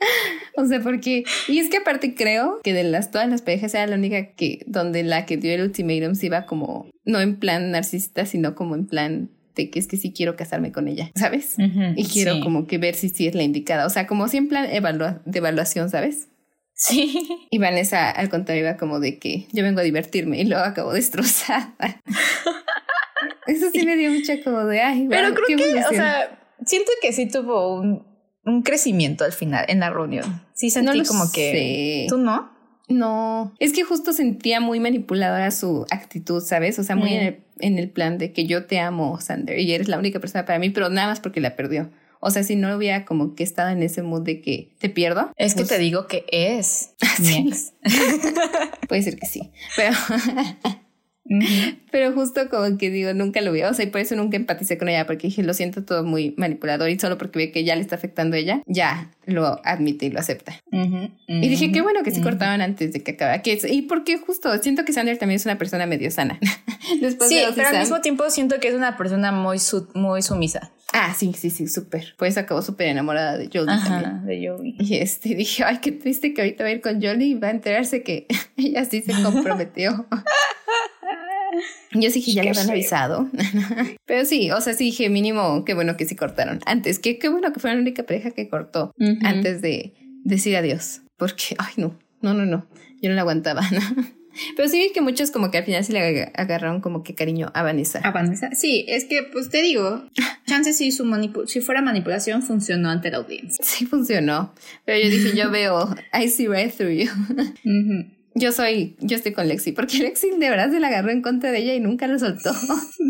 [LAUGHS] o sea, porque. Y es que aparte creo que de las todas las parejas era la única que, donde la que dio el ultimatum se iba como, no en plan narcisista, sino como en plan de que es que sí quiero casarme con ella, ¿sabes? y quiero como que ver si sí es la indicada. O sea, como si en plan de evaluación, ¿sabes? Sí. Y Vanessa, al contrario, iba como de que yo vengo a divertirme y luego acabo destrozada. [LAUGHS] Eso sí, me dio mucha como de, ay, Pero creo que, o sea, siento que sí tuvo un, un, crecimiento al final en la reunión. Sí sentí como que... ¿Tú no? No, es que justo sentía muy manipuladora su actitud, ¿sabes? O sea, muy en, mm. el, en el plan de que yo te amo, Sander, y eres la única persona para mí, pero nada más porque la perdió. O sea, si no hubiera como que estado en ese mood de que te pierdo. Es que pues te digo que es [LAUGHS] mi ex. [LAUGHS] Puede ser que sí, pero... [LAUGHS] [LAUGHS] Pero justo como que digo, nunca lo vi, o sea, y por eso nunca empaticé con ella, porque dije, lo siento todo muy manipulador y solo porque ve que ya le está afectando a ella, ya lo admite y lo acepta. y dije, qué bueno que se cortaban antes de que acabara. Que, y porque justo siento que Sander también es una persona medio sana. [LAUGHS] sí, pero al mismo tiempo siento que es una persona muy, muy sumisa. Ah, sí, sí, sí, súper. Pues acabó súper enamorada de Jolie también. de Jolie. Y este, [LAUGHS] dije, ay, qué triste que ahorita va a ir con Jolie y va a enterarse que ella sí se comprometió. Yo sí que ya le habían avisado. [LAUGHS] Pero sí, o sea, sí dije mínimo, qué bueno que sí cortaron. Antes, qué, qué bueno que fue la única pareja que cortó antes de decir adiós. Porque, ay, no, no, no, no. Yo no la aguantaba. [LAUGHS] Pero sí vi que muchos como que al final se le agarraron como que cariño a Vanessa. A Vanessa. Sí, es que pues te digo, chance si su si fuera manipulación funcionó ante la audiencia. Sí funcionó. Pero yo dije, yo [LAUGHS] veo, I see right through you. Yo soy, yo estoy con Lexi, porque [LAUGHS] Lexi de verdad se la agarró en contra de ella y nunca lo soltó.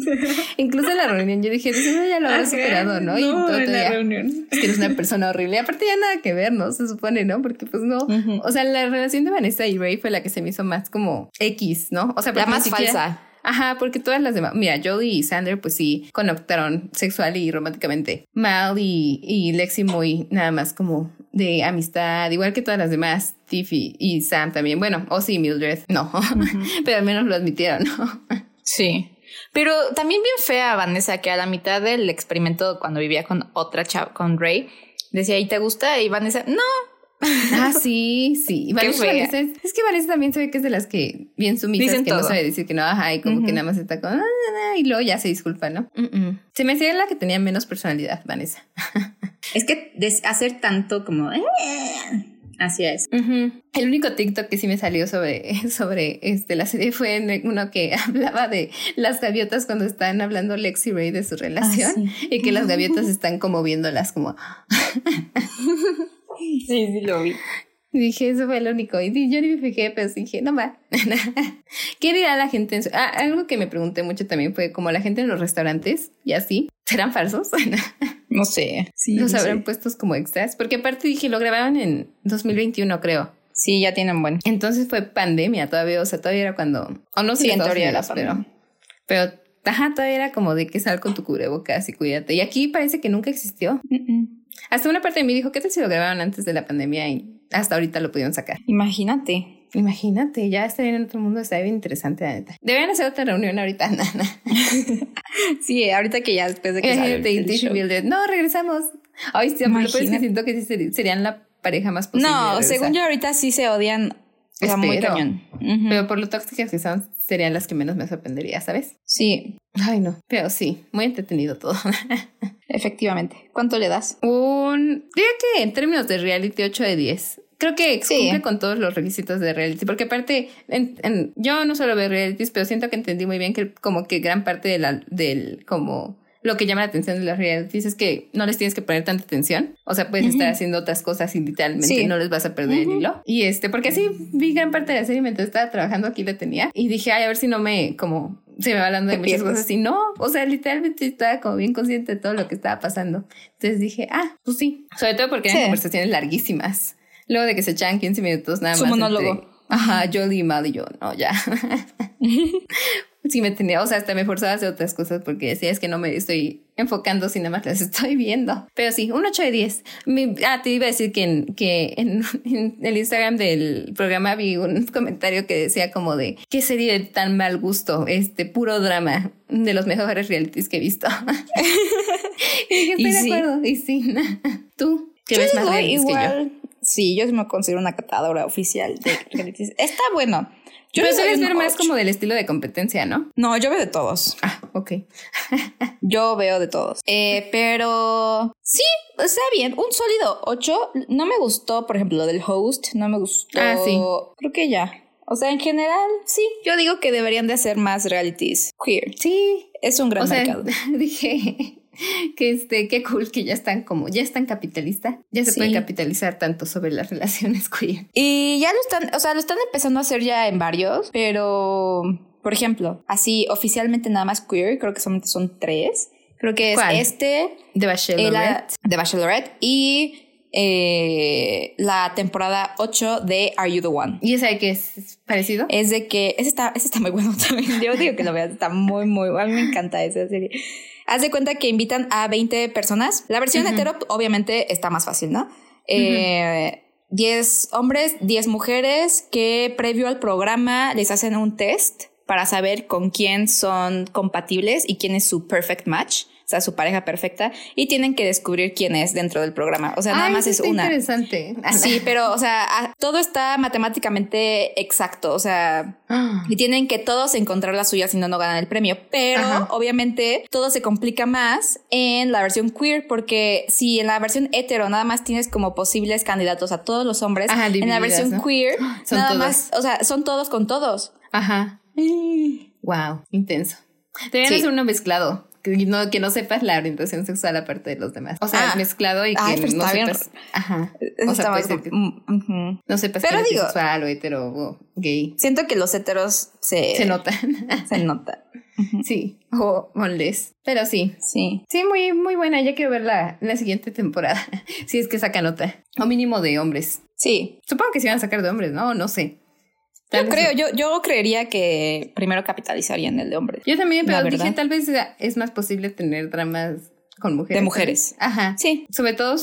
[LAUGHS] Incluso en la reunión yo dije, eso ya lo había superado, ¿no? no y en la reunión. Es que eres una persona horrible. Y aparte ya nada que ver, ¿no? Se supone, ¿no? Porque pues no. O sea, la relación de Vanessa y Ray fue la que se me hizo más como X, ¿no? O sea, la más falsa. Ajá, porque todas las demás, mira, Jolie y Sander pues sí conectaron sexual y románticamente. Mal y, y Lexi muy nada más como de amistad, igual que todas las demás, Tiffy y Sam también. Bueno, o sí, Mildred, no, [LAUGHS] pero al menos lo admitieron, ¿no? [LAUGHS] Sí. Pero también bien fea Vanessa, que a la mitad del experimento, cuando vivía con otra chava, con Ray, decía, ¿y te gusta? Y Vanessa, no, Ah, sí, sí. [LAUGHS] Vanessa, es, que Vanessa también se ve que es de las que bien sumisas que no sabe decir que no, ajá, y como que nada más está con ah, y luego ya se disculpa, ¿no? Se me hacía la que tenía menos personalidad, Vanessa. [LAUGHS] es que hacer tanto como eh, Así es. El único TikTok que sí me salió sobre, [LAUGHS] sobre este, la serie fue uno que hablaba de las gaviotas cuando están hablando Lexi Ray de su relación ah, y que las gaviotas están como viéndolas como... sí, sí lo vi. Dije, eso fue el único. Y yo ni me fijé, pero dije, no va. [LAUGHS] ¿Qué dirá la gente? En su... ah, algo que me pregunté mucho también fue como la gente en los restaurantes y así, ¿serán falsos? [LAUGHS] no sé. Sí, los habrán puestos como extras. Porque aparte dije, lo grabaron en 2021, creo. Sí, ya tienen buen. Entonces fue pandemia todavía, o sea, todavía era cuando. O no sé sí, en teoría la pero, pero ajá, todavía era como de que sal con tu cubrebocas y cuídate. Y aquí parece que nunca existió. Hasta una parte de mí dijo, ¿qué tal si lo grabaron antes de la pandemia y hasta ahorita lo pudieron sacar. Imagínate. Imagínate, ya estaría en otro mundo, está bien interesante, la neta. Deberían hacer otra reunión ahorita, [LAUGHS] Nana. [LAUGHS] sí, ahorita que ya después de que sale No, regresamos. Ay, sí, lo que siento que sí serían la pareja más posible. No, según yo ahorita sí se odian. O sea, muy cañón. Pero por lo tóxicas que son, serían las que menos me sorprendería, ¿sabes? Sí. Ay, no. Pero sí, muy entretenido todo. [LAUGHS] Efectivamente. ¿Cuánto le das? Un. Diría que en términos de reality, 8 de 10. Creo que cumple con todos los requisitos de reality, porque aparte, en, yo no solo veo realities, pero siento que entendí muy bien que como que gran parte de la, del, como lo que llama la atención de las realities es que no les tienes que poner tanta atención. O sea, puedes estar haciendo otras cosas y literalmente no les vas a perder el hilo. Y este, porque así vi gran parte de la serie mientras estaba trabajando aquí la tenía y dije, ay, a ver si no me como se me va hablando de muchas cosas y no, o sea, literalmente estaba como bien consciente de todo lo que estaba pasando. Entonces dije, ah, pues sí, sobre todo porque eran conversaciones larguísimas. Luego de que se echaban 15 minutos nada más. Su monólogo. ajá, Jolie y Mal y yo, no, ya. [LAUGHS] sí me tenía, o sea, hasta me forzaba a hacer otras cosas porque decía es que no me estoy enfocando si nada más las estoy viendo. Pero sí, un 8 de 10. ah, te iba a decir que, en, que [LAUGHS] en, el Instagram del programa vi un comentario que decía como de, ¿qué sería de tan mal gusto? Este puro drama de los mejores realities que he visto. [LAUGHS] y estoy de acuerdo. Y sí, [LAUGHS] tú, que ves más realities que yo. Sí, yo me considero una catadora oficial de realities. Está bueno. Yo Pero sueles ver más como del estilo de competencia, ¿no? No, yo veo de todos. Ah, ok. [LAUGHS] yo veo de todos. Eh, pero sí, está bien. Un sólido 8. No me gustó, por ejemplo, lo del host. No me gustó. Ah, sí. Creo que ya. O sea, en general, sí. Yo digo que deberían de hacer más realities queer. Sí. Es un gran o mercado. [LAUGHS] dije, [LAUGHS] que este, qué cool que ya están como, ya están capitalista, ya se pueden capitalizar tanto sobre las [LAUGHS] relaciones queer. Y ya lo están, o sea, lo están empezando a hacer ya en varios, pero, por ejemplo, así oficialmente nada más queer, creo que solamente son tres. Creo que es este, de Bachelorette, de Bachelorette y eh, la temporada 8 de Are You the One. ¿Y esa de qué es parecido? Es de que ese está, ese está muy [LAUGHS] bueno también. Yo digo que lo veas, está muy, muy, a mí me encanta esa serie. Haz de cuenta que invitan a 20 personas. La versión hetero obviamente está más fácil, ¿no? 10 eh, hombres, 10 mujeres que previo al programa les hacen un test para saber con quién son compatibles y quién es su perfect match o sea, su pareja perfecta, y tienen que descubrir quién es dentro del programa. O sea, nada más es una. Interesante. Sí, pero, o sea, todo está matemáticamente exacto. O sea, y tienen que todos encontrar la suya si no, no ganan el premio. Pero obviamente todo se complica más en la versión queer, porque si en la versión hetero nada más tienes como posibles candidatos a todos los hombres, en la versión queer, [GASPS] nada más, o sea, son todos con todos. Ajá. [GASPS] Wow, intenso. Deberían hacer uno mezclado que no, que no sepas la orientación sexual aparte de los demás. O sea, ah. mezclado y que no sepas. Ajá. O sea, puede ser que, mm, no sepas Pero que digo, sexual o hetero o gay. Siento que los heteros se, se notan. [LAUGHS] se notan. Sí, o, o les. Pero sí. Sí. Sí, muy, muy buena. Ya quiero ver la, la siguiente temporada. [LAUGHS] si es que saca nota. O mínimo de hombres. Sí. Supongo que se van a sacar de hombres, ¿no? No sé. Yo creo, yo, yo creería que primero capitalizarían el de hombres. Yo también, pero dije, tal vez es más posible tener dramas con mujeres. De mujeres. Ajá. Sí. Sobre todo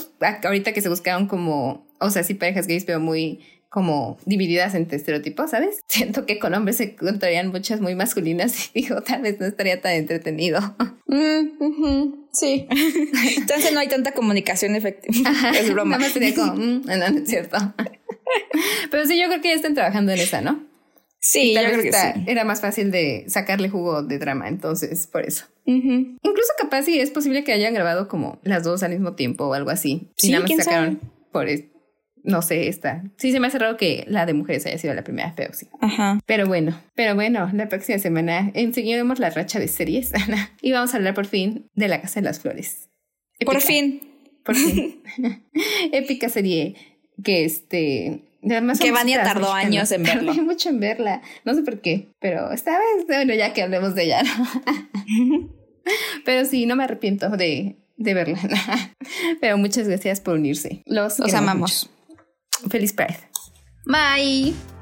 ahorita que se buscaron como, o sea, sí parejas gays, pero muy como divididas entre estereotipos, ¿sabes? [LAUGHS] Siento que con hombres se encontrarían muchas muy masculinas y digo, tal vez no estaría tan entretenido. [LAUGHS] Mm, sí. Entonces no hay tanta comunicación efectiva. [LAUGHS] Es broma. Nada más sería como, mm, no, no es cierto. Pero sí, yo creo que ya están trabajando en esa, ¿no? Sí, yo creo que sí. Era más fácil de sacarle jugo de drama, entonces, por eso. Incluso capaz sí es posible que hayan grabado como las dos al mismo tiempo o algo así. Sí, y nada más sacaron por no sé, esta. Sí, se me hace raro que la de mujeres haya sido la primera, pero sí. Ajá. Pero bueno, pero bueno, la próxima semana enseñaremos la racha de series, [LAUGHS] Ana. Y vamos a hablar por fin de La Casa de las Flores. Por fin. Por fin. [LAUGHS] [LAUGHS] Épica serie que este. que Vania tardó años en verla. Tardé mucho en verla. No sé por qué, pero esta vez, bueno, ya que hablemos de ella. pero sí, no me arrepiento de, de verla. pero muchas gracias por unirse. Los, amamos. Feliz Pride. Bye.